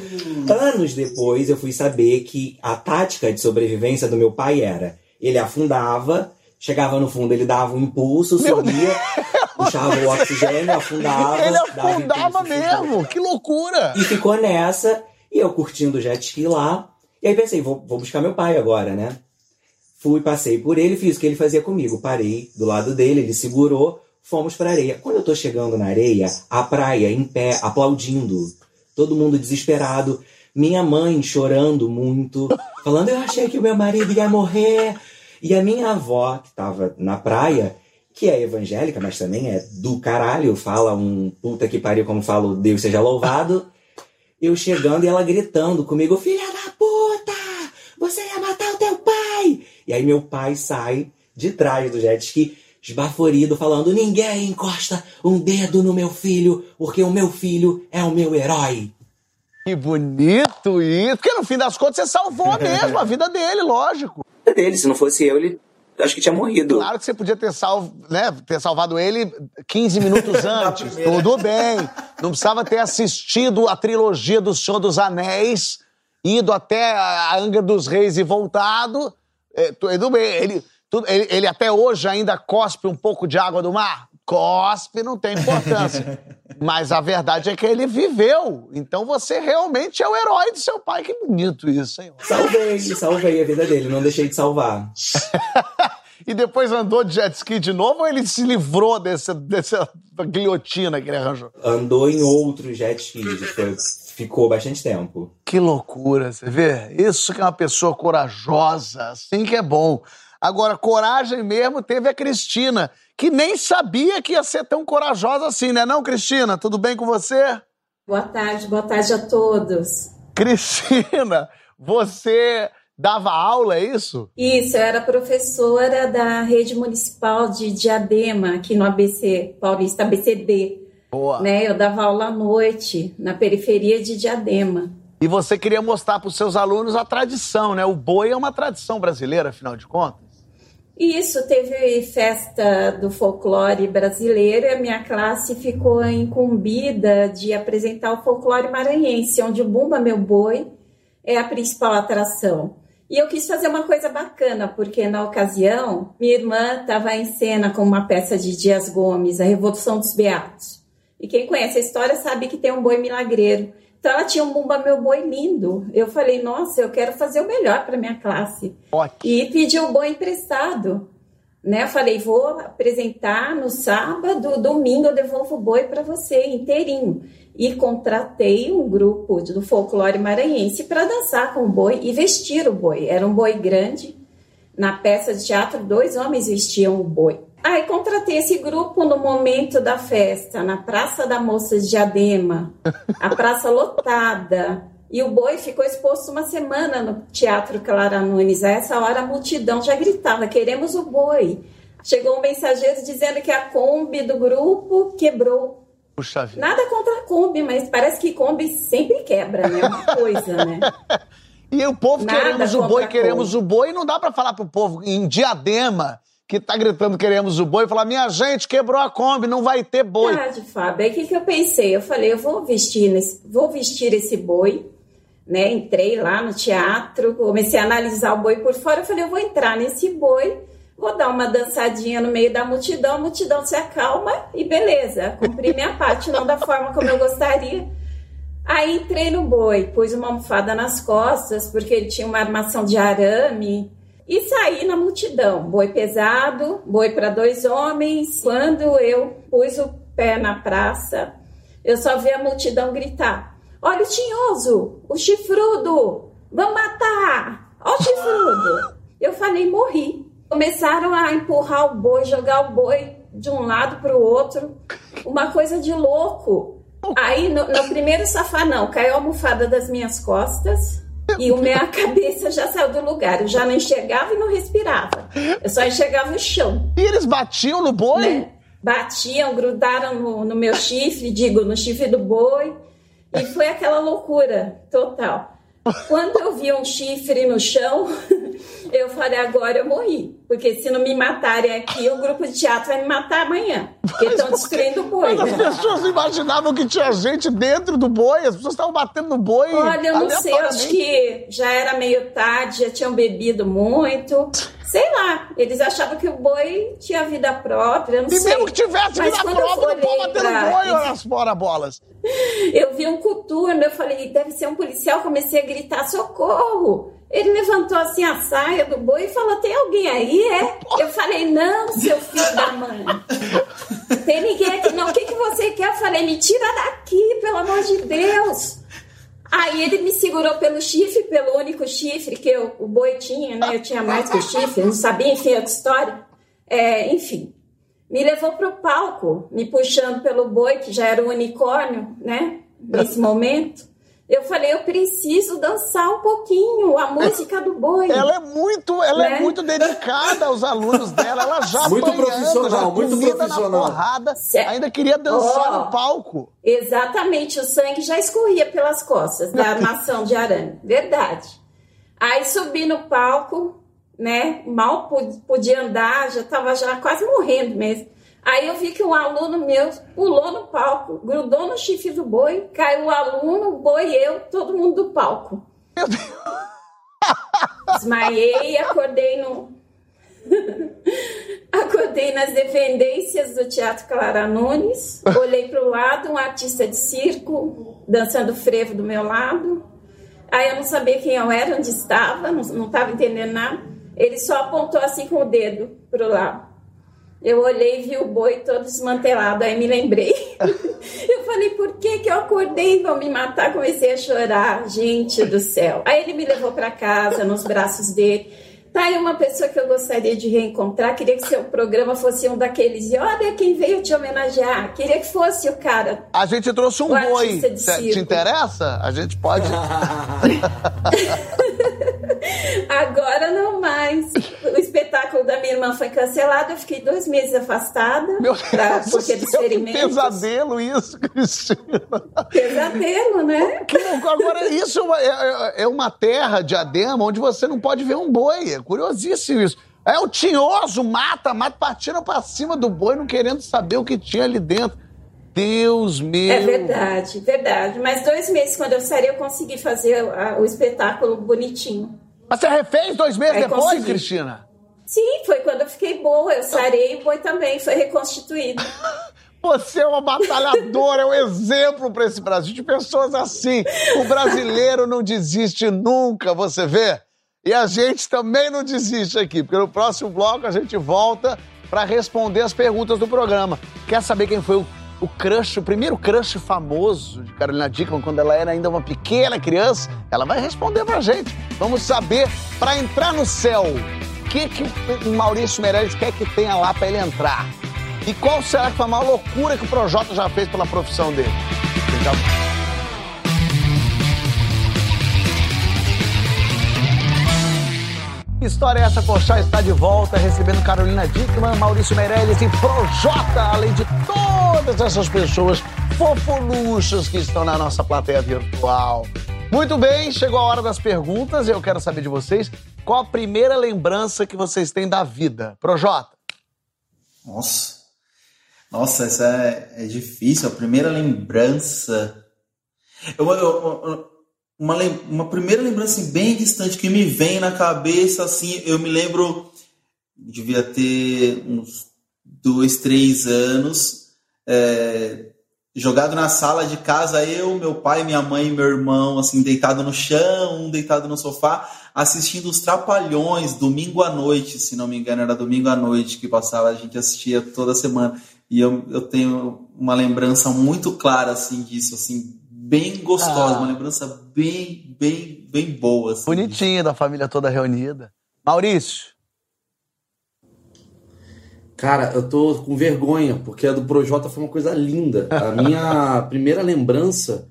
Anos depois, eu fui saber que a tática de sobrevivência do meu pai era: ele afundava, chegava no fundo, ele dava um impulso, Meu subia, puxava o oxigênio, afundava. Ele dava afundava impulso, mesmo. Que loucura. E ficou nessa, e eu curtindo o jet ski lá. E aí pensei: vou, vou buscar meu pai agora, né? Fui, passei por ele, fiz o que ele fazia comigo. Parei do lado dele, ele segurou, fomos pra areia. Quando eu tô chegando na areia, a praia em pé, aplaudindo. Todo mundo desesperado. Minha mãe chorando muito, falando: Eu achei que o meu marido ia morrer. E a minha avó, que tava na praia, que é evangélica, mas também é do caralho, fala um puta que pariu, como falo, Deus seja louvado. Eu chegando e ela gritando comigo: Filha da puta! Você ia matar o teu pai! E aí meu pai sai de trás do jet ski, esbaforido, falando: Ninguém encosta um dedo no meu filho, porque o meu filho é o meu herói. Que bonito isso. Porque no fim das contas você salvou [LAUGHS] mesmo a vida dele, lógico. Dele, se não fosse eu, ele acho que tinha morrido. Claro que você podia ter, salvo, né, ter salvado ele 15 minutos [LAUGHS] antes. Tudo bem. Não precisava ter assistido a trilogia do Senhor dos Anéis, ido até a Angra dos Reis e voltado. É, tudo bem. Ele, tudo- ele, ele até hoje ainda cospe um pouco de água do mar? Cospe, não tem importância. [LAUGHS] Mas a verdade é que ele viveu. Então você realmente é o herói do seu pai. Que bonito isso, hein? Salvei, salvei a vida dele, não deixei de salvar. [LAUGHS] E depois andou de jet ski de novo ou ele se livrou desse, dessa guilhotina que ele arranjou? Andou em outros jet skis, foi- ficou bastante tempo. Que loucura, você vê? Isso que é uma pessoa corajosa, assim que é bom. Agora, coragem mesmo teve a Cristina, que nem sabia que ia ser tão corajosa assim, né não, Cristina? Tudo bem com você? Boa tarde, boa tarde a todos. Cristina, você dava aula, é isso? Isso, eu era professora da rede municipal de Diadema, aqui no ABC, Paulista ABCD. Boa. Né? Eu dava aula à noite, na periferia de Diadema. E você queria mostrar para os seus alunos a tradição, né? O boi é uma tradição brasileira, afinal de contas. Isso, teve festa do folclore brasileiro e a minha classe ficou incumbida de apresentar o folclore maranhense, onde o Bumba Meu Boi é a principal atração. E eu quis fazer uma coisa bacana, porque na ocasião minha irmã estava em cena com uma peça de Dias Gomes, A Revolução dos Beatos. E quem conhece a história sabe que tem um boi milagreiro. Então ela tinha um Bumba Meu Boi lindo. Eu falei, nossa, eu quero fazer o melhor para minha classe Ótimo. e pedi o boi emprestado. Né? Eu falei, vou apresentar no sábado, domingo eu devolvo o boi para você inteirinho. E contratei um grupo do folclore maranhense para dançar com o boi e vestir o boi. Era um boi grande. Na peça de teatro, dois homens vestiam o boi. Aí contratei esse grupo no momento da festa, na Praça da Moça de Diadema, a praça lotada, E o boi ficou exposto uma semana no Teatro Clara Nunes. A essa hora a multidão já gritava: queremos o boi. Chegou um mensageiro dizendo que a Kombi do grupo quebrou. Puxa vida. Nada contra a Kombi, mas parece que Kombi sempre quebra, né? Uma coisa, né? [LAUGHS] E o povo Nada queremos o boi, queremos o boi. Não dá pra falar pro povo em diadema que tá gritando queremos o boi falar: minha gente, quebrou a Kombi, não vai ter boi. Verdade, Fábio. Aí o que, que eu pensei? Eu falei, eu vou vestir, nesse- vou vestir esse boi, né? Entrei lá no teatro, comecei a analisar o boi por fora. Eu falei, eu vou entrar nesse boi, vou dar uma dançadinha no meio da multidão, a multidão se acalma e beleza, cumpri minha parte, não da forma como eu gostaria. Aí entrei no boi, pus uma almofada nas costas, porque ele tinha uma armação de arame, e saí na multidão. Boi pesado, boi para dois homens. Quando eu pus o pé na praça, eu só vi a multidão gritar: Olha o tinhoso, o chifrudo, vamos matar! Ó o chifrudo! Eu falei: morri. Começaram a empurrar o boi, jogar o boi de um lado para o outro, uma coisa de louco. Aí, no, no primeiro safanão, caiu a almofada das minhas costas e a minha cabeça já saiu do lugar. Eu já não enxergava e não respirava. Eu só enxergava o chão. E eles batiam no boi? Né? Batiam, grudaram no, no meu chifre, digo, no chifre do boi. E foi aquela loucura total. Quando eu vi um chifre no chão, [LAUGHS] eu falei, agora eu morri. Porque se não me matarem aqui, o grupo de teatro vai me matar amanhã. Porque estão destruindo o boi. Mas as né? pessoas imaginavam que tinha gente dentro do boi, as pessoas estavam batendo no boi. Olha, eu não sei, eu acho que já era meio tarde, já tinham bebido muito. Sei lá, eles achavam que o boi tinha vida própria, não E sei. mesmo que tivesse Mas vida própria, pode olhei bater pra- boi, olha as fora bolas. Eu vi um coturno, eu falei, deve ser um policial, comecei a gritar, socorro! Ele levantou assim a saia do boi e falou, tem alguém aí, é? Eu falei, não, seu filho da mãe. [LAUGHS] Tem ninguém aqui, não. O que, que você quer? Eu falei, me tira daqui, pelo amor de Deus. Aí ele me segurou pelo chifre, pelo único chifre que eu- o boi tinha, né? Eu tinha mais que o chifre, não sabia, enfim, outra história. É, enfim, me levou para o palco, me puxando pelo boi, que já era o unicórnio, né? Nesse momento. Eu falei, eu preciso dançar um pouquinho a música do boi. Ela é muito, ela é Né? muito dedicada aos alunos dela. Ela já Muito apanhando, profissional, já muito profissional. na porrada, Certo. ainda queria dançar Ó. no palco. Exatamente, o sangue já escorria pelas costas da [LAUGHS] armação de arame, verdade. Aí subi no palco, né? Mal podia andar, já estava já quase morrendo mesmo. Aí eu vi que um aluno meu pulou no palco, grudou no chifre do boi, caiu o aluno, o boi, eu, todo mundo do palco. Desmaiei, acordei no. [LAUGHS] Acordei nas dependências do Teatro Clara Nunes, olhei para o lado, um artista de circo dançando frevo do meu lado. Aí eu não sabia quem eu era, onde estava, não estava entendendo nada. Ele só apontou assim com o dedo para o lado. Eu olhei e vi o boi todo desmantelado, aí me lembrei. [LAUGHS] Eu falei, por que, que eu acordei e vão me matar? Comecei a chorar, gente do céu. Aí ele me levou para casa, nos braços dele. Tá aí uma pessoa que eu gostaria de reencontrar. Queria que seu programa fosse um daqueles. E olha quem veio te homenagear. Queria que fosse o cara. A gente trouxe um boi. artista de Te, te interessa? A gente pode. [LAUGHS] Agora não mais. O espetáculo da minha irmã foi cancelado. Eu fiquei dois meses afastada. Meu pra- Deus, porque que ferimentos. pesadelo isso, Cristina. Pesadelo, né? Agora, isso é uma, é- é uma terra, diadema, onde você não pode ver um boi. É curiosíssimo isso. É o tinhoso, mata, mata, partindo pra cima do boi, não querendo saber o que tinha ali dentro. Deus meu. É verdade, verdade. Mas dois meses, quando eu saí, eu consegui fazer o espetáculo bonitinho. Mas você refez dois meses É, depois, consegui. Cristina? Sim, foi quando eu fiquei boa. Eu sarei e o boi também foi reconstituído. [LAUGHS] Você é uma batalhadora, é um exemplo para esse Brasil de pessoas assim. O brasileiro não desiste nunca, você vê? E a gente também não desiste aqui, porque no próximo bloco a gente volta para responder as perguntas do programa. Quer saber quem foi o, o crush, o primeiro crush famoso de Carolina Dickman, quando ela era ainda uma pequena criança, ela vai responder pra gente. Vamos saber, para entrar no céu, o que, que o Maurício Meirelles quer que tenha lá para ele entrar? E qual será que foi a maior loucura que o Projota já fez pela profissão dele? Então... História é Essa Coxá está de volta, recebendo Carolina Dickman, Maurício Meirelles e Projota, além de todos todas essas pessoas fofoluchas que estão na nossa plateia virtual. Muito bem, chegou a hora das perguntas e eu quero saber de vocês qual a primeira lembrança que vocês têm da vida. Projota. Nossa. Nossa, essa é, é difícil. A primeira lembrança. Eu, eu, eu, uma, uma primeira lembrança assim, bem distante que me vem na cabeça, assim, eu me lembro, devia ter uns dois, três anos, é, jogado na sala de casa, eu, meu pai, minha mãe e meu irmão, assim, deitado no chão, um deitado no sofá, assistindo os Trapalhões, domingo à noite, se não me engano, era domingo à noite que passava, a gente assistia toda semana. E eu, eu tenho uma lembrança muito clara, assim, disso, assim, bem gostosa, ah. uma lembrança bem, bem, bem boa. Assim. Bonitinha, da família toda reunida. Maurício. Cara, eu tô com vergonha, porque a do Projota foi uma coisa linda. A minha [LAUGHS] primeira lembrança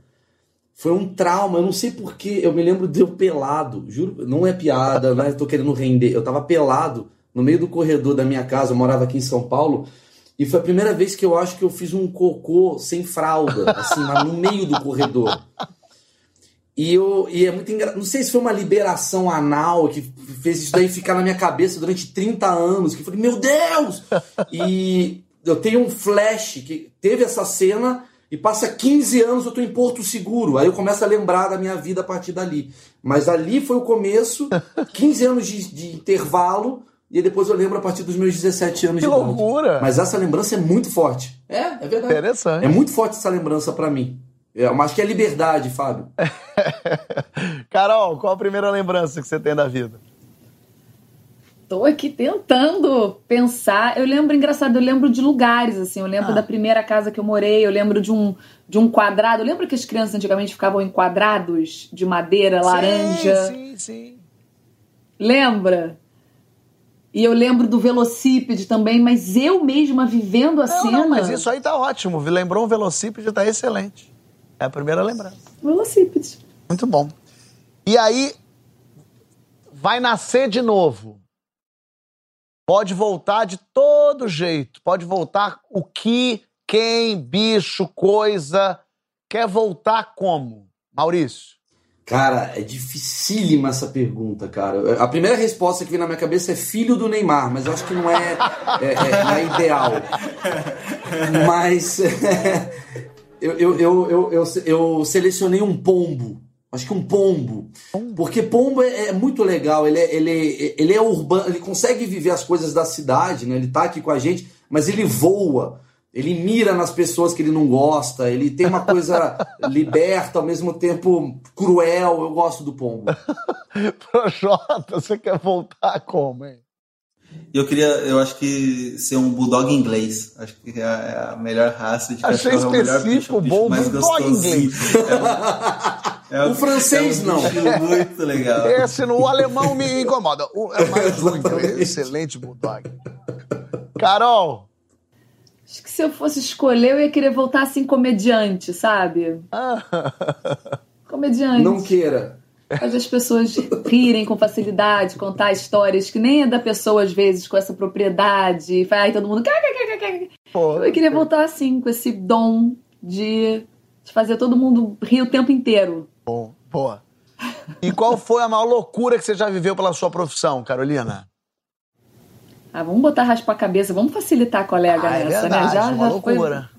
foi um trauma. Eu não sei porquê, eu me lembro de eu pelado. Juro, não é piada, não é tô querendo render. Eu tava pelado no meio do corredor da minha casa, eu morava aqui em São Paulo. E foi a primeira vez que eu acho que eu fiz um cocô sem fralda, assim, no meio do corredor. E, eu, e é muito engraçado. Não sei se foi uma liberação anal que fez isso daí ficar na minha cabeça durante 30 anos. Que eu falei, meu Deus! [LAUGHS] E eu tenho um flash que teve essa cena e passa 15 anos eu tô em Porto Seguro. Aí eu começo a lembrar da minha vida a partir dali. Mas ali foi o começo, [LAUGHS] 15 anos de, de intervalo e depois eu lembro a partir dos meus 17 anos que de idade. Que loucura! Mas essa lembrança é muito forte. É, é verdade. Interessante. É muito forte essa lembrança para mim. É, mas que é liberdade, Fábio. [LAUGHS] Carol, qual a primeira lembrança que você tem da vida? Tô aqui tentando pensar. Eu lembro, engraçado, eu lembro de lugares, assim. Eu lembro ah. da primeira casa que eu morei, eu lembro de um, de um quadrado. Lembra que as crianças antigamente ficavam em quadrados de madeira, laranja? Sim, sim, sim. Lembra? E eu lembro do velocípede também, mas eu mesma vivendo a não, cena. Não, mas isso aí tá ótimo. Lembrou um velocípede, tá excelente. É a primeira lembrança. Velocípede. Muito bom. E aí, vai nascer de novo. Pode voltar de todo jeito. Pode voltar o que, quem, bicho, coisa. Quer voltar como? Maurício. Cara, é dificílima essa pergunta, cara. A primeira resposta que vem na minha cabeça é filho do Neymar, mas eu acho que não é, é, é, não é ideal. [LAUGHS] Mas [LAUGHS] eu, eu, eu, eu, eu, selecionei um pombo. Acho que um pombo. Porque pombo é, é, muito legal, ele é, ele, ele é urbano, ele consegue viver as coisas da cidade, né? Ele tá aqui com a gente, mas ele voa. Ele mira nas pessoas que ele não gosta, ele tem uma coisa [LAUGHS] liberta, ao mesmo tempo cruel. Eu gosto do pombo. [LAUGHS] Projota, você quer voltar como, hein? Eu queria, eu acho que ser um bulldog inglês. Acho que é a, é melhor raça de Achei cachorro. Achei específico, é o melhor bicho, bom mais bulldog inglês. É, o francês é um não. muito legal. Esse, o alemão me incomoda. O, é mais um inglês. Excelente bulldog. Carol, Acho que se eu fosse escolher, eu ia querer voltar assim, comediante, sabe? comediante. Não queira. Fazer as pessoas rirem com facilidade, contar histórias que nem é da pessoa, às vezes, com essa propriedade. Aí todo mundo. Pô, eu queria voltar assim, com esse dom de, fazer todo mundo rir o tempo inteiro. Bom, boa. E qual foi a maior loucura que você já viveu pela sua profissão, Carolina? Ah, vamos botar raspa a cabeça, vamos facilitar a colega ah, é nessa, verdade, né? Já, uma já loucura.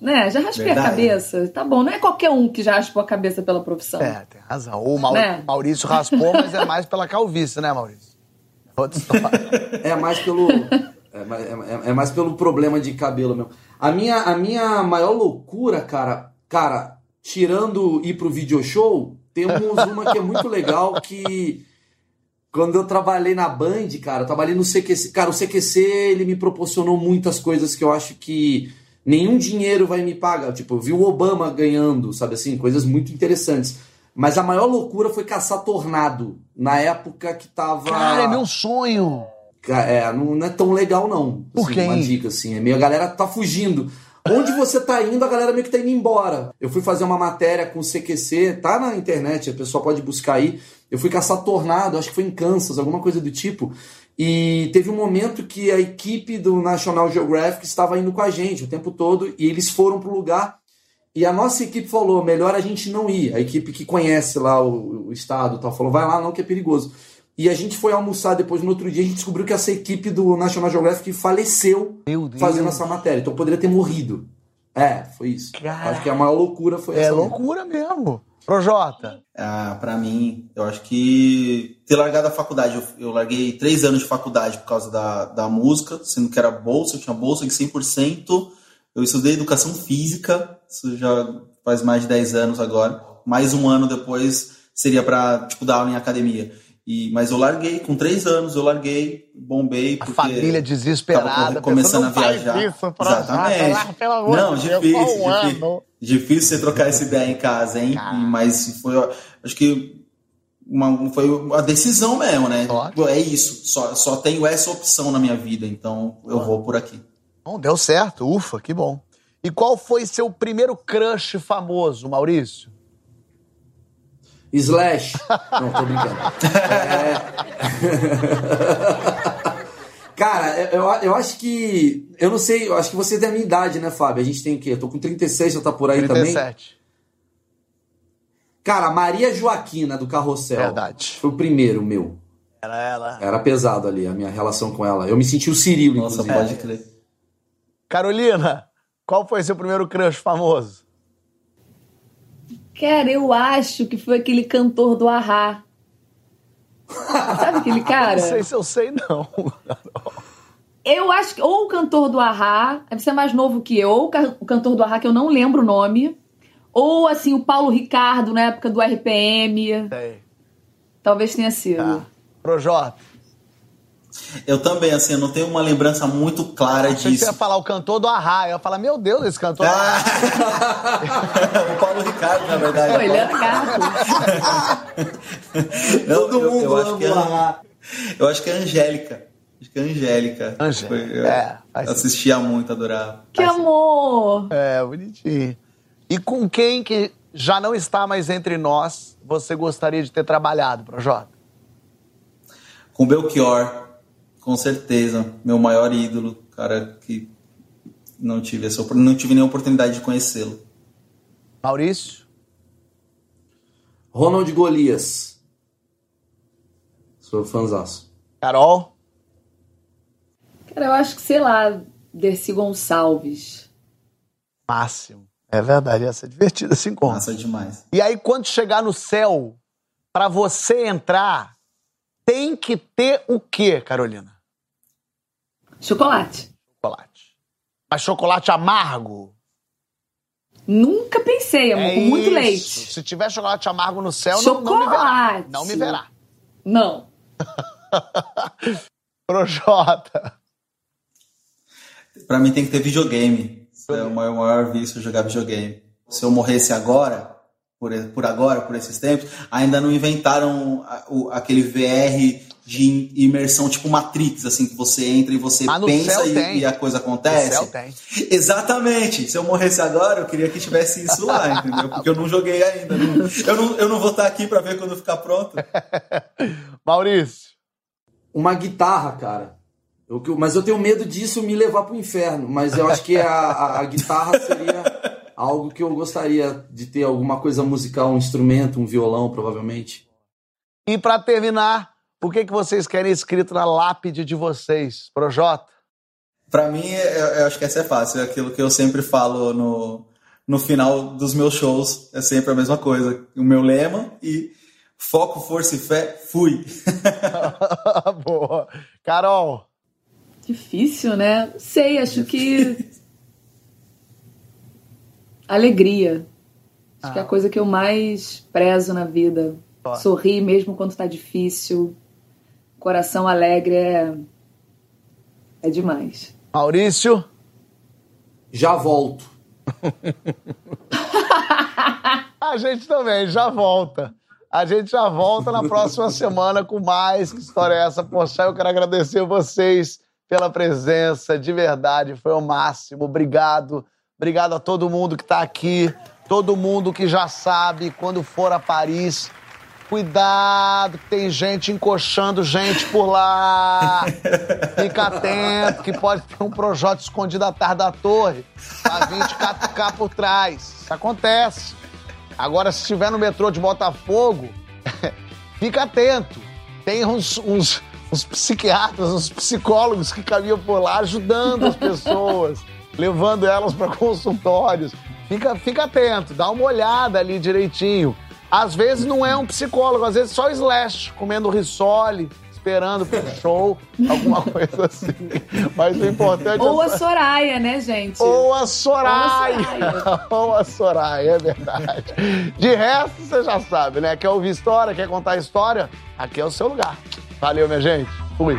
Né? Já raspei verdade. a cabeça. Tá bom, não é qualquer um que já raspou a cabeça pela profissão. É, tem razão. O Maur... né? Maurício raspou, mas é mais pela calvície, né, Maurício? Outra história. É mais pelo. É, é, é, mais pelo problema de cabelo mesmo. A minha, a minha maior loucura, cara, cara, tirando ir pro video show, temos uma que é muito legal que quando eu trabalhei na Band, cara, eu trabalhei no CQC. Cara, o CQC, ele me proporcionou muitas coisas que eu acho que nenhum dinheiro vai me pagar. Tipo, eu vi o Obama ganhando, sabe assim? Coisas muito interessantes. Mas a maior loucura foi caçar tornado. Na época que tava. Cara, é meu sonho! É, não, não é tão legal, não. Por assim, quê? Uma dica, assim. É meio, a galera tá fugindo. Onde você tá indo, a galera meio que tá indo embora. Eu fui fazer uma matéria com o CQC, tá na internet, a pessoa pode buscar aí. Eu fui caçar tornado, acho que foi em Kansas, alguma coisa do tipo. E teve um momento que a equipe do National Geographic estava indo com a gente o tempo todo e eles foram pro lugar e a nossa equipe falou, melhor a gente não ir. A equipe que conhece lá o, o estado tal, falou, vai lá não que é perigoso. E a gente foi almoçar depois no outro dia, a gente descobriu que essa equipe do National Geographic faleceu fazendo essa matéria. Então poderia ter morrido. É, foi isso. Cara, acho que a maior loucura foi é essa. É loucura mesmo. Projota. Ah, para mim, eu acho que ter largado a faculdade, eu, eu, larguei três anos de faculdade por causa da, da música, sendo que era bolsa, eu tinha bolsa de 100%. Eu estudei educação física, isso já faz mais de 10 anos agora. Mais um ano depois seria para tipo, dar aula em academia. E, mas eu larguei, com três anos eu larguei, bombei. A família desesperada, começando a viajar. Isso, Exatamente. Lá, pelo amor Não, de difícil, Deus, um difícil, ano. difícil você trocar essa ideia em casa, hein? Mas foi, acho que uma, foi uma decisão mesmo, né? Ótimo. É isso, só, só tenho essa opção na minha vida, então eu vou por aqui. Bom, deu certo, ufa, que bom. E qual foi seu primeiro crush famoso, Maurício? Slash. Não, tô brincando. É... [LAUGHS] Cara, eu, eu acho que. Eu não sei, eu acho que você tem a minha idade, né, Fábio? A gente tem o quê? Eu tô com 36, você tá por aí 37. também? Cara, Maria Joaquina do Carrossel. Verdade. Foi o primeiro meu. Era ela. Era pesado ali a minha relação com ela. Eu me senti o Cirilo, Nossa, inclusive. pode crer. Carolina, qual foi seu primeiro crush famoso? Cara, eu acho que foi aquele cantor do Ahá. Sabe aquele [LAUGHS] cara? Não sei se eu sei, não. Eu acho que ou o cantor do Ahá, deve ser mais novo que eu, ou o ca- o cantor do Ahá, que eu não lembro o nome, ou assim, o Paulo Ricardo na época do RPM. Sei. Talvez tenha sido. Tá. Projota. Eu também, assim, eu não tenho uma lembrança muito clara que você disso. ia falar o cantor do Arra. Eu ia falar, meu Deus, esse cantor Arra. Ah! [LAUGHS] o Paulo Ricardo, na verdade. Gato. Não, Todo eu- mundo eu, acho ama que é. Eu acho que é a Angélica. Acho que é a Angélica. Angélica, Foi- eu é, assistia muito, adorava. Que amor! É, bonitinho. E com quem que já não está mais entre nós você gostaria de ter trabalhado, Projota? Com Belchior, com certeza, meu maior ídolo, cara que não tive essa não tive nem oportunidade de conhecê-lo. Maurício? Ronald Golias. Sou fãzaço. Carol? Cara, eu acho que, sei lá, Dercy Gonçalves. Máximo. É verdade, essa é divertida esse encontro. Massa demais. E aí, quando chegar no céu, pra você entrar, tem que ter o quê, Carolina? Chocolate. Chocolate. Mas chocolate amargo? Nunca pensei, amor, É com muito isso. leite. Se tiver chocolate amargo no céu, não, não me verá. Chocolate. Não me verá. Não. [LAUGHS] Projota. Pra mim tem que ter videogame. Isso é o meu maior vício jogar videogame. Se eu morresse agora, por, por agora, por esses tempos, ainda não inventaram a- o- aquele VR de imersão tipo Matrix, assim, que você entra e você no pensa e, e a coisa No acontece. céu tem. Exatamente. Se eu morresse agora, eu queria que tivesse isso lá, [LAUGHS] entendeu? Porque eu não joguei ainda. Não- eu, não, eu não vou estar aqui pra ver quando ficar pronto. [LAUGHS] Maurício. Uma guitarra, cara. Eu, que- mas eu tenho medo disso me levar pro inferno. Mas eu acho que a, a- a guitarra seria algo que eu gostaria de ter alguma coisa musical, um instrumento, um violão, provavelmente. E pra terminar, o que, que vocês querem escrito na lápide de vocês, Projota? Pra mim, eu, eu acho que essa é fácil. É aquilo que eu sempre falo no, no final dos meus shows. É sempre a mesma coisa. O meu lema e foco, força e fé, fui. [LAUGHS] [LAUGHS] Boa. Carol. Difícil, né? Não sei, acho que. [LAUGHS] Alegria. Acho que é a coisa que eu mais prezo na vida. Sorrir mesmo quando tá difícil. Coração alegre é. É demais. Maurício. Já volto. [LAUGHS] A gente também já volta. A gente já volta na próxima semana com mais. Que história é essa? Poxa, eu quero agradecer vocês pela presença, de verdade, foi o máximo. Obrigado Obrigado a todo mundo que está aqui, todo mundo que já sabe quando for a Paris. Cuidado, que tem gente encoxando gente por lá. [LAUGHS] Fica atento, que pode ter um projeto escondido atrás da torre. A 20 por trás. Isso acontece. Agora, se estiver no metrô de Botafogo, [LAUGHS] fica atento. Tem uns, uns, uns psiquiatras, uns psicólogos que caminham por lá ajudando as pessoas, [LAUGHS] levando elas para consultórios. Fica, fica atento, dá uma olhada ali direitinho. Às vezes não é um psicólogo, às vezes só slash, comendo risole, esperando pro [LAUGHS] show, alguma coisa assim. Mas o importante Ou é. a Soraya, né, gente? Ou a Soraya! Ou a Soraya. [LAUGHS] Ou a Soraya, é verdade. De resto, você já sabe, né? Quer ouvir história, quer contar história? Aqui é o seu lugar. Valeu, minha gente. Fui.